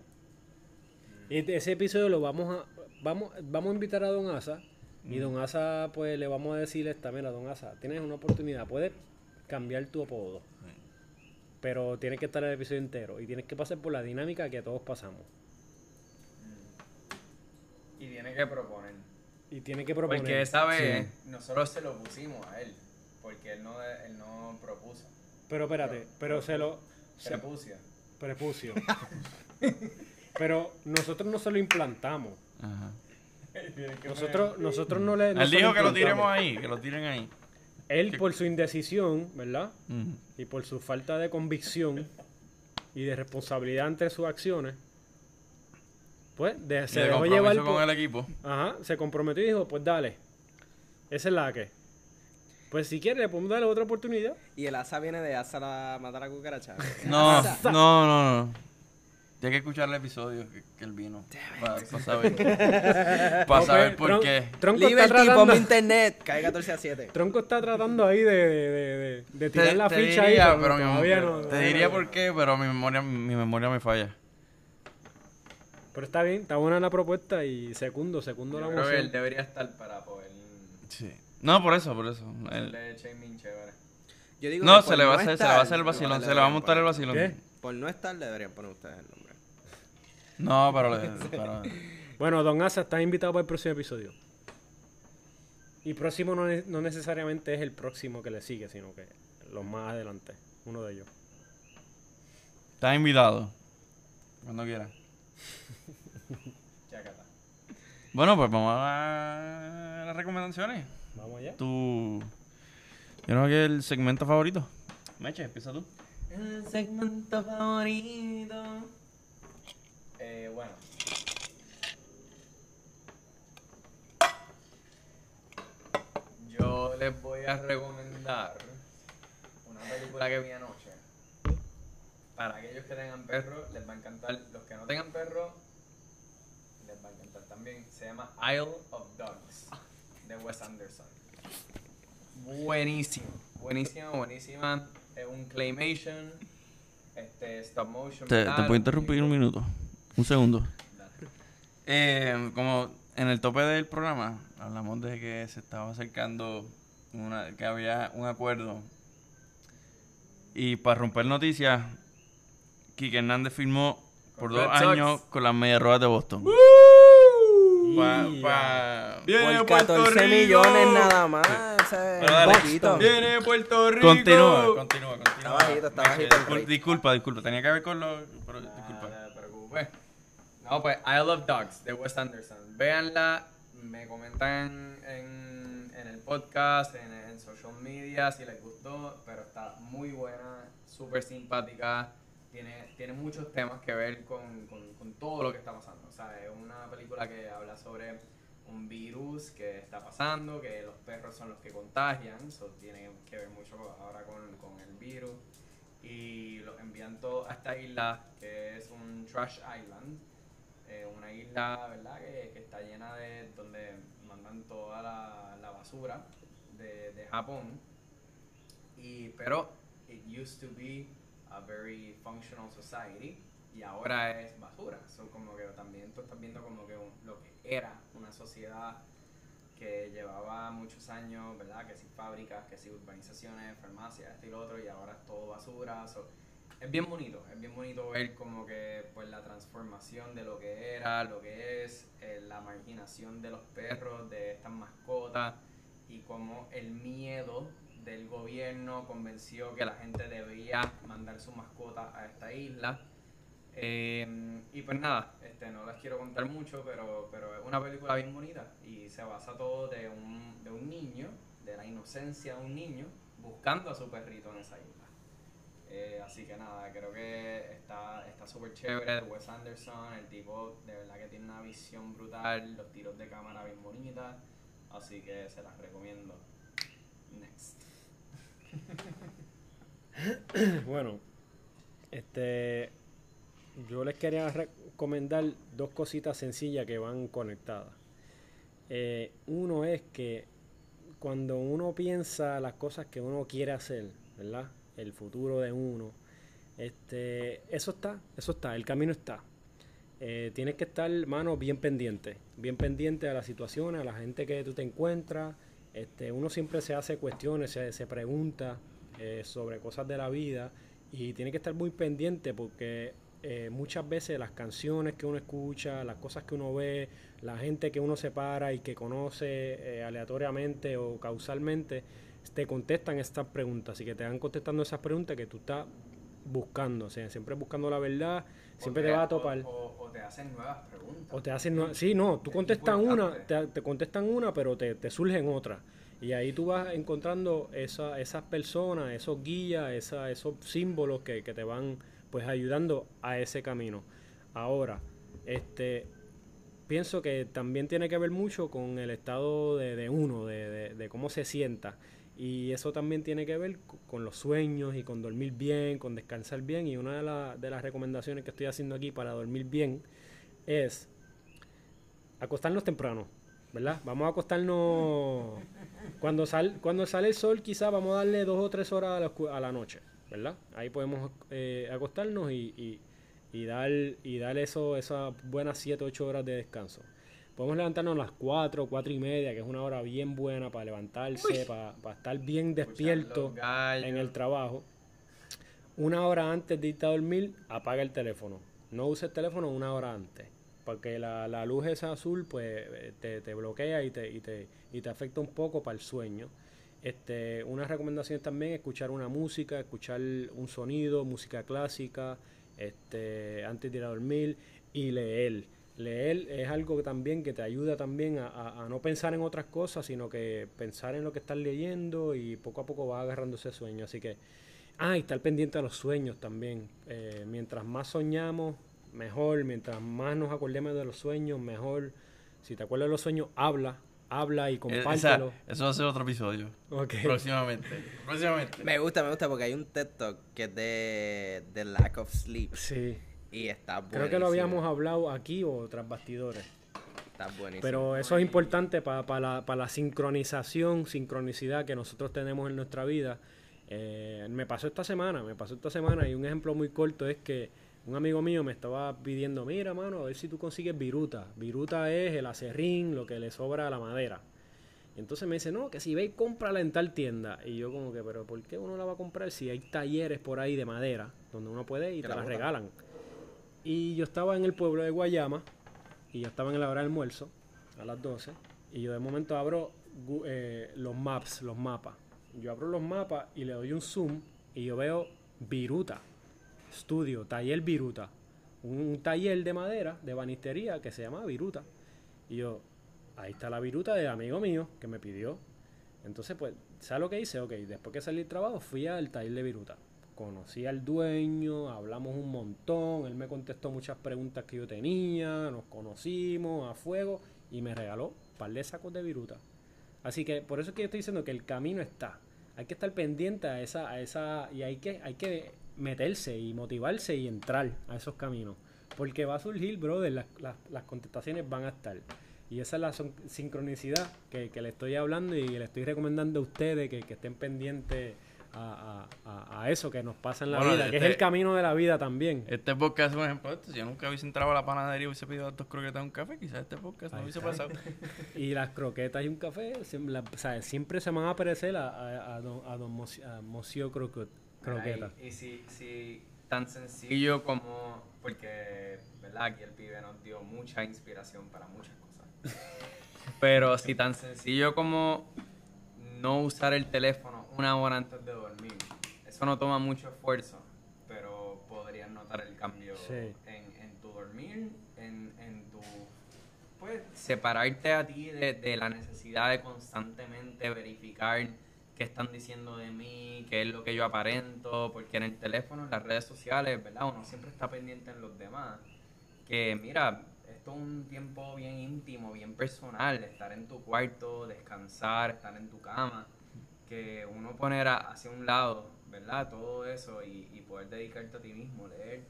Y ese episodio lo vamos a vamos vamos a invitar a Don Asa y Don Asa pues le vamos a decir esta, mira Don Asa, tienes una oportunidad, puedes cambiar tu apodo. Pero tienes que estar el episodio entero y tienes que pasar por la dinámica que todos pasamos. Y tiene que proponer. Y tiene que proponer. Porque esa vez nosotros se lo pusimos a él. Porque él no, él no propuso. Pero espérate, pero se lo... se- Prepucio. prepucio. [LAUGHS] pero nosotros no se lo implantamos. Ajá. Nosotros, nosotros no le... no Él dijo que lo tiremos ahí, que lo tiren ahí. Él por su indecisión, ¿verdad? Y por su falta de convicción y de responsabilidad ante sus acciones, pues de- se de dejó llevar con por- el equipo. Ajá, se comprometió y dijo, pues dale. Esa es la que. Pues si quiere, le podemos darle otra oportunidad. Y el asa viene de asa la matar a cucaracha. [LAUGHS] No, no, no, no. Tienes que escuchar el episodio que, que él vino. Para saber. Para saber por Tron- qué. Tronco está, Liberty, tratando, ponme [LAUGHS] internet. Cae 14 a 7. Tronco está tratando ahí de, de, de, de- de Te, tirar la te ficha diría, ahí, pero mi todavía memoria- no- te no- diría por qué, pero mi memoria, mi memoria me falla. Pero está bien, está buena la propuesta y segundo, segundo la Yo creo que él moción. debería estar para poder Sí. No, por eso, por eso. Él- hacerle shaming chévere. Yo digo no, que se le va a hacer, se le va a hacer el vacilón, se le va a deberían montar el poner- vacilón. ¿Qué? Por no estar, le deberían poner ustedes el nombre. No, pero, le- [LAUGHS] pero- Bueno, Don Asa está invitado para el próximo episodio. Y próximo no, ne- no necesariamente es el próximo que le sigue, sino que los más adelante, uno de ellos. Estás invitado. Cuando quieras. Bueno, pues vamos a las recomendaciones. Vamos allá. Tu. Yo no sé qué es el segmento favorito. Meche, empieza tú. El segmento favorito. Eh, bueno. Yo les voy a recomendar una película que vi anoche. Para aquellos que tengan perro, les va a encantar. Los que no tengan perro, les va a encantar también. Se llama Isle of Dogs, de Wes Anderson. Buenísimo, buenísimo, buenísima. Es un claymation, este, stop motion. Te, te puedo interrumpir un minuto. Un segundo. Eh, como en el tope del programa hablamos de que se estaba acercando una, que había un acuerdo y para romper noticias Quique Hernández firmó por dos Red Sox. años con las medias rojas de Boston. Pa- pa- Viene Por Puerto 14 Rico. millones nada más. ese Pero dale. poquito. Viene Puerto Rico. Continúa, continúa, continúa. Está bajito, está bajito el discul- rey. disculpa, disculpa, tenía que ver con los... pero Nada, disculpa. No te preocupes. No, pues I Love Dogs de Wes Anderson. Véanla, me comentan en, en el podcast, en, en social media si les gustó, pero está muy buena, súper simpática. Tiene, tiene muchos temas que ver con, con, todo lo que está pasando. O sea, es una película que habla sobre un virus que está pasando, que los perros son los que contagian, eso tiene que ver mucho ahora con, con el virus. Y los envían todos a esta isla que es un trash island. Eh, una isla verdad que, que está llena de donde mandan toda la, la basura de, de Japón. Y pero it used to be a very functional society y ahora es basura so, como que también tú estás viendo como que un- lo que era una sociedad que llevaba muchos años, ¿verdad? Que si fábricas, que si urbanizaciones, farmacias, esto y lo otro, y ahora es todo basura. so, es bien bonito, es bien bonito ver como que pues la transformación de lo que era, lo que es, eh, la marginación de los perros, de estas mascotas, y como el miedo del gobierno convenció que la gente debía mandar su mascota a esta isla. Eh, y pues nada, este, no les quiero contar mucho, pero, pero es una película bien bonita y se basa todo de un, de un niño, de la inocencia de un niño, buscando a su perrito en esa isla. Eh, así que nada, creo que está está súper chévere de Wes Anderson, el tipo de verdad que tiene una visión brutal, los tiros de cámara bien bonitas, así que se las recomiendo. Next. [COUGHS] Bueno, este, yo les quería recomendar dos cositas sencillas que van conectadas. Eh, uno es que cuando uno piensa las cosas que uno quiere hacer, ¿verdad? El futuro de uno, este, eso está, eso está, el camino está. Eh, tienes que estar, mano, bien pendiente, bien pendiente a las situaciones, a la gente que tú te encuentras. Este, uno siempre se hace cuestiones, se, se pregunta eh, sobre cosas de la vida y tiene que estar muy pendiente porque eh, muchas veces las canciones que uno escucha, las cosas que uno ve, la gente que uno separa y que conoce eh, aleatoriamente o causalmente, te contestan estas preguntas y que te van contestando esas preguntas que tú estás buscando, o sea, siempre buscando la verdad, siempre O te vas a topar. O te hacen nuevas preguntas. O te hacen, sí, no, tú Es contestas una, te, te contestan una, pero te, te surgen otras. Y ahí tú vas encontrando esa, esas personas, esos guías, esa, esos símbolos que, que te van pues ayudando a ese camino. Ahora, este pienso que también tiene que ver mucho con el estado de, de uno, de, de- de cómo se sienta. Y eso también tiene que ver co- con los sueños y con dormir bien, con descansar bien. Y una de, la- de las recomendaciones que estoy haciendo aquí para dormir bien es acostarnos temprano, ¿verdad? Vamos a acostarnos [LAUGHS] cuando sal, cuando sale el sol, quizás vamos a darle dos o tres horas a la, a la noche, ¿verdad? Ahí podemos eh, acostarnos y, y, y dar y dar eso esas buenas siete ocho horas de descanso. Podemos levantarnos a las 4, 4 y media, que es una hora bien buena para levantarse, para, para estar bien despierto en el trabajo. Una hora antes de irte a dormir, apaga el teléfono. No uses el teléfono una hora antes. Porque la, la luz esa azul pues eh, te, te bloquea y te, y, te, y te afecta un poco para el sueño. Este, unas recomendaciones también, escuchar una música, escuchar un sonido, música clásica, este, antes de ir a dormir y leer. Leer es algo que también que te ayuda también a, a- a no pensar en otras cosas, sino que pensar en lo que estás leyendo y poco a poco vas agarrando ese sueño. Así que, ah, y estar pendiente de los sueños también. Eh, mientras más soñamos, mejor. Mientras más nos acordemos de los sueños, mejor. Si te acuerdas de los sueños, habla, habla y Eh, compártelo. esa- eso va a ser otro episodio. Ok. Próximamente. Próximamente. Me gusta, me gusta porque hay un TED Talk que es de, de Lack of Sleep. Sí. Y está buenísimo. Creo que lo habíamos hablado aquí o tras bastidores. Está buenísimo. Pero eso es importante para la, pa la sincronización, sincronicidad que nosotros tenemos en nuestra vida. Eh, me pasó esta semana, me pasó esta semana y un ejemplo muy corto es que un amigo mío me estaba pidiendo, mira, mano, a ver si tú consigues viruta. Viruta es el acerrín, lo que le sobra a la madera. Y entonces me dice, no, que si ve y cómprala en tal tienda. Y yo como que, pero ¿por qué uno la va a comprar si hay talleres por ahí de madera donde uno puede y Que te la botan. regalan? Y yo estaba en el pueblo de Guayama y yo estaba en la hora de almuerzo a las 12 y yo de momento abro eh, los maps, los mapas. Yo abro los mapas y le doy un zoom y yo veo Viruta, estudio, taller Viruta, un, un taller de madera, de banistería que se llama Viruta. Y yo, ahí está la Viruta del amigo mío que me pidió. Entonces, pues, ¿sabes lo que hice? Ok, después que salí del trabajo fui al taller de Viruta. Conocí al dueño, hablamos un montón, él me contestó muchas preguntas que yo tenía, nos conocimos a fuego y me regaló un par de sacos de viruta. Así que por eso es que yo estoy diciendo que el camino está. Hay que estar pendiente a esa, a esa, y hay que, hay que meterse y motivarse y entrar a esos caminos. Porque va a surgir, brother, las, las, las contestaciones van a estar. Y esa es la sincronicidad que, que le estoy hablando y le estoy recomendando a ustedes que, que estén pendientes a, a- a- eso que nos pasa en la Bueno, vida, que es este- el camino de la vida también. Este podcast es un ejemplo de esto. Si yo nunca hubiese entrado a la panadería y hubiese pedido dos croquetas y un café, quizás este podcast no hubiese está. pasado. [LAUGHS] Y las croquetas y un café siem- la- o sea, siempre se van a parecer a, a, a don, a don Mocio Croquet- Croqueta. Y, y si, si tan sencillo como, porque, ¿verdad? Aquí el pibe nos dio mucha inspiración para muchas cosas. [LAUGHS] Pero si tan sencillo como no usar el teléfono una hora antes eso no toma mucho esfuerzo, pero podrías notar el cambio Sí. en, en tu dormir, en, en tu pues separarte a ti de, de la necesidad de constantemente verificar qué están diciendo de mí, qué es lo que yo aparento, porque en el teléfono, en las redes sociales, ¿verdad? Uno siempre está pendiente en los demás. Que mira, esto es un tiempo bien íntimo, bien personal, estar en tu cuarto, descansar, estar en tu cama, que uno poner hacia un lado, ¿verdad? Todo eso y, y poder dedicarte a ti mismo, leer.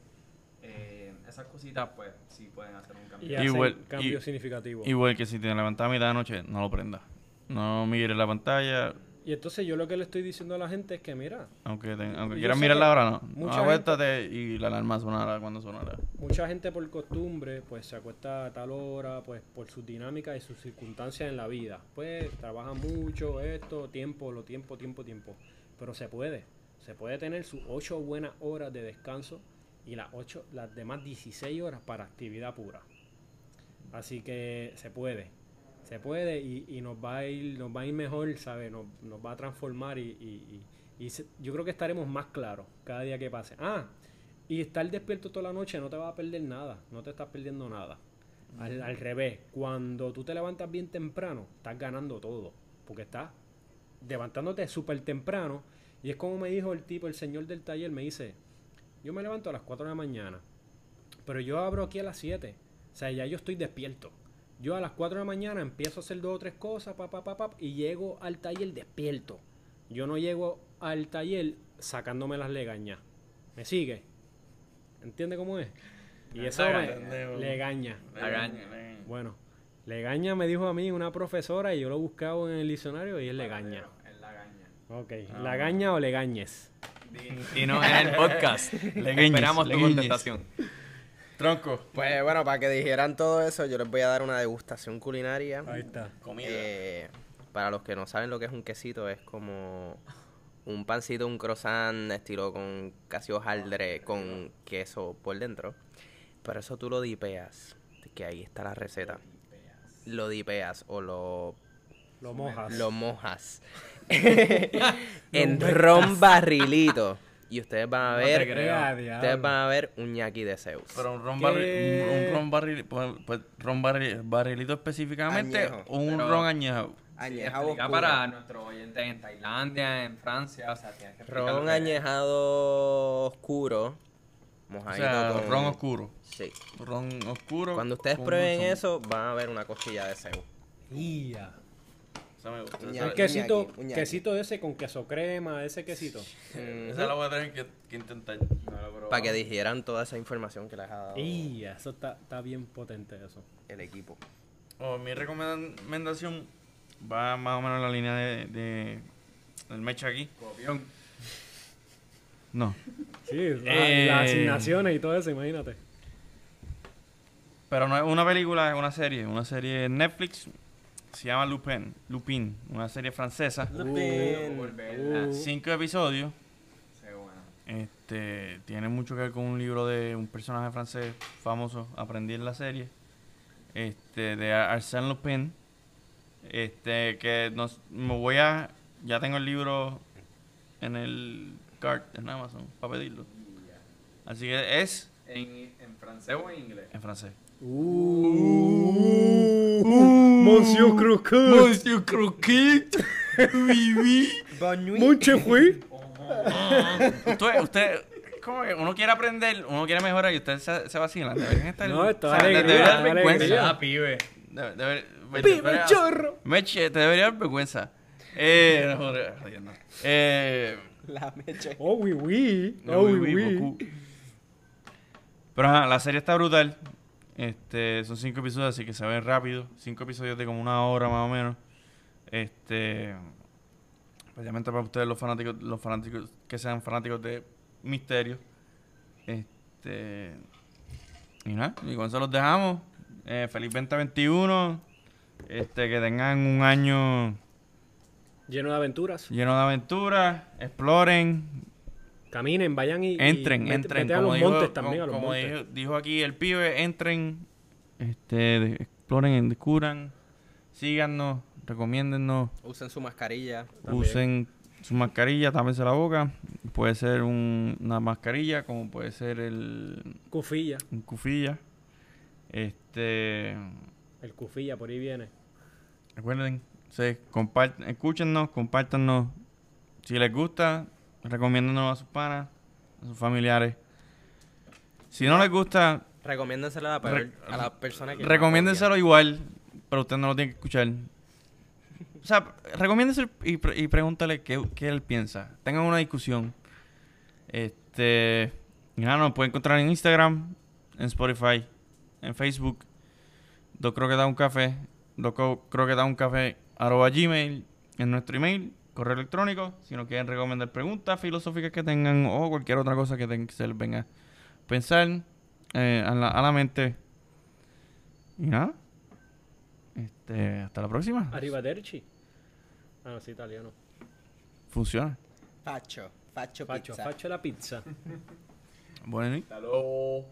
eh, esas cositas, pues, sí pueden hacer un cambio. Y hacen Igual- cambios y- significativos. Igual que si te levantas a mitad de noche, no lo prendas. No mires la pantalla, Y entonces yo lo que le estoy diciendo a la gente es que, mira, aunque, te- aunque quieras sé mirar que la hora, no. mucha No, acuéstate y la alarma sonará cuando sonará. mucha gente por costumbre, pues se acuesta a tal hora, pues por sus dinámicas y sus circunstancias en la vida. Pues trabaja mucho, esto, tiempo, lo tiempo, tiempo, tiempo. Pero se puede. Se puede tener sus ocho buenas horas de descanso y las 8, las demás 16 horas para actividad pura. Así que se puede, se puede y, y nos va a ir, nos va a ir mejor, ¿sabes? Nos, nos va a transformar y, y- y- y se- yo creo que estaremos más claros cada día que pase. Ah, y estar despierto toda la noche no te va a perder nada, no te estás perdiendo nada. Al, al revés, cuando tú te levantas bien temprano, estás ganando todo, porque estás levantándote súper temprano. Y es como me dijo el tipo, el señor del taller, me dice, yo me levanto a las 4 de la mañana, pero yo abro aquí a las 7. O sea, ya yo estoy despierto. Yo a las 4 de la mañana empiezo a hacer dos o tres cosas, pa, pa, pa, pa, y llego al taller despierto. Yo no llego al taller sacándome las legañas. ¿Me sigue? ¿Entiende cómo es? Y eso me, legaña. Lagaña. Bueno, legaña me dijo a mí una profesora y yo lo he buscado en el diccionario y es legaña. Es la gaña. Ok, ¿lagaña o legañes? Y no en el podcast. [LAUGHS] Legueñes, Esperamos tu contestación. Tronco. Pues bueno, para que dijeran todo eso, yo les voy a dar una degustación culinaria. Ahí está. Comida. Eh, para los que no saben lo que es un quesito, es como un pancito, un croissant estilo con casi hojaldre con queso por dentro. Pero eso tú lo dipeas, que ahí está la receta. Lo dipeas o lo, Lo mojas. lo mojas [LAUGHS] en ron barrilito. Y ustedes van a No ver, creo. Ustedes van a ver un ñaki de Zeus. Pero un ron, ¿Qué? barril, un, un ron barril, pues, pues, ron barril- barrilito específicamente Añejo. o un ron añejo. Añejado oscuro. para nuestros oyentes en Tailandia, en Francia, o sea, tienes que Ron añejado oscuro. O Mojadito sea, con... ron oscuro. Sí. Ron oscuro. Cuando ustedes prueben eso, van a ver una costilla de Zeus. Ia. Esa me gusta. Un quesito, quesito ese con queso crema, ese quesito. Esa la voy a tener que, que intentar. Para que dijeran toda esa información que les ha dado Ia, eso está, está bien potente eso. el equipo. Oh, mi recomendación va más o menos en la línea de, de del mecha aquí. Copión. No. Sí, la- Eh. las asignaciones y todo eso, imagínate. Pero no es una película, es una serie. Una serie en Netflix. Se llama Lupin. Lupin. Una serie francesa. Lupin. Uh. Cinco episodios. Sí, bueno. Este, tiene mucho que ver con un libro de un personaje francés famoso, aprendí en la serie, este, de Arsène Lupin, este, que nos, me voy a, ya tengo el libro en el cart en Amazon para pedirlo, así que es ¿En, ¿En francés o en inglés? en francés. Monsieur Croquet. Monsieur Croquet, oui, oui. Mon chéri. Usted, usted, como que uno quiere aprender, uno quiere mejorar y usted se, se vacila. Deberían estar, No, esto o es sea, de- alegría, debería dar es vergüenza. alegría. Ah, pibe. Debe- debe- ¡Pibe chorro! Meche, te debería dar vergüenza. Eh, no, joder, jodiendo. Eh, La mecha. Oh, oui, oui. no, Oh, oui, oui, oui, oui. Pero ajá, la serie está brutal. Este, son cinco episodios, así que se ven rápido. Cinco episodios de como una hora más o menos. Este, especialmente para ustedes los fanáticos, los fanáticos que sean fanáticos de misterio. Este, y nada, y con eso los dejamos. Eh, feliz 2021. Este, que tengan un año Lleno de aventuras. lleno de aventuras. Exploren, Caminen, vayan y. y entren, entren. vete a los dijo, montes también, a los como montes. dijo, dijo aquí el pibe, entren, este, de- exploren, descubran, síganos, recomiéndennos, Usen su mascarilla. También. usen su mascarilla, tápense la boca. Puede ser un- una mascarilla, como puede ser el Cufilla. un cufilla. Este, El cufilla, por ahí viene. recuerden, se compart- escúchenos, compártanos. Si les gusta, recomiéndanos a sus panas, a sus familiares. Si no les gusta, Recomiéndenselo a la, a persona que. recomiéndenselo igual, pero usted no lo tiene que escuchar. O sea, recomiéndenselo y, pre- y pregúntale qué, qué él piensa. Tengan una discusión. Este. Nada, nos pueden encontrar en Instagram, en Spotify, en Facebook. Do creo que da un café. Do creo que da un café. Arroba Gmail. En nuestro email, correo electrónico. Si nos quieren recomendar preguntas filosóficas que tengan o cualquier otra cosa que, se les venga a pensar eh, a, la, a la mente. Y nada. Este, hasta la próxima. Arrivederci. Ah, no, sí, italiano. Funciona. Facho. Facho Facho, pizza. facho la pizza. Noches. Hasta luego.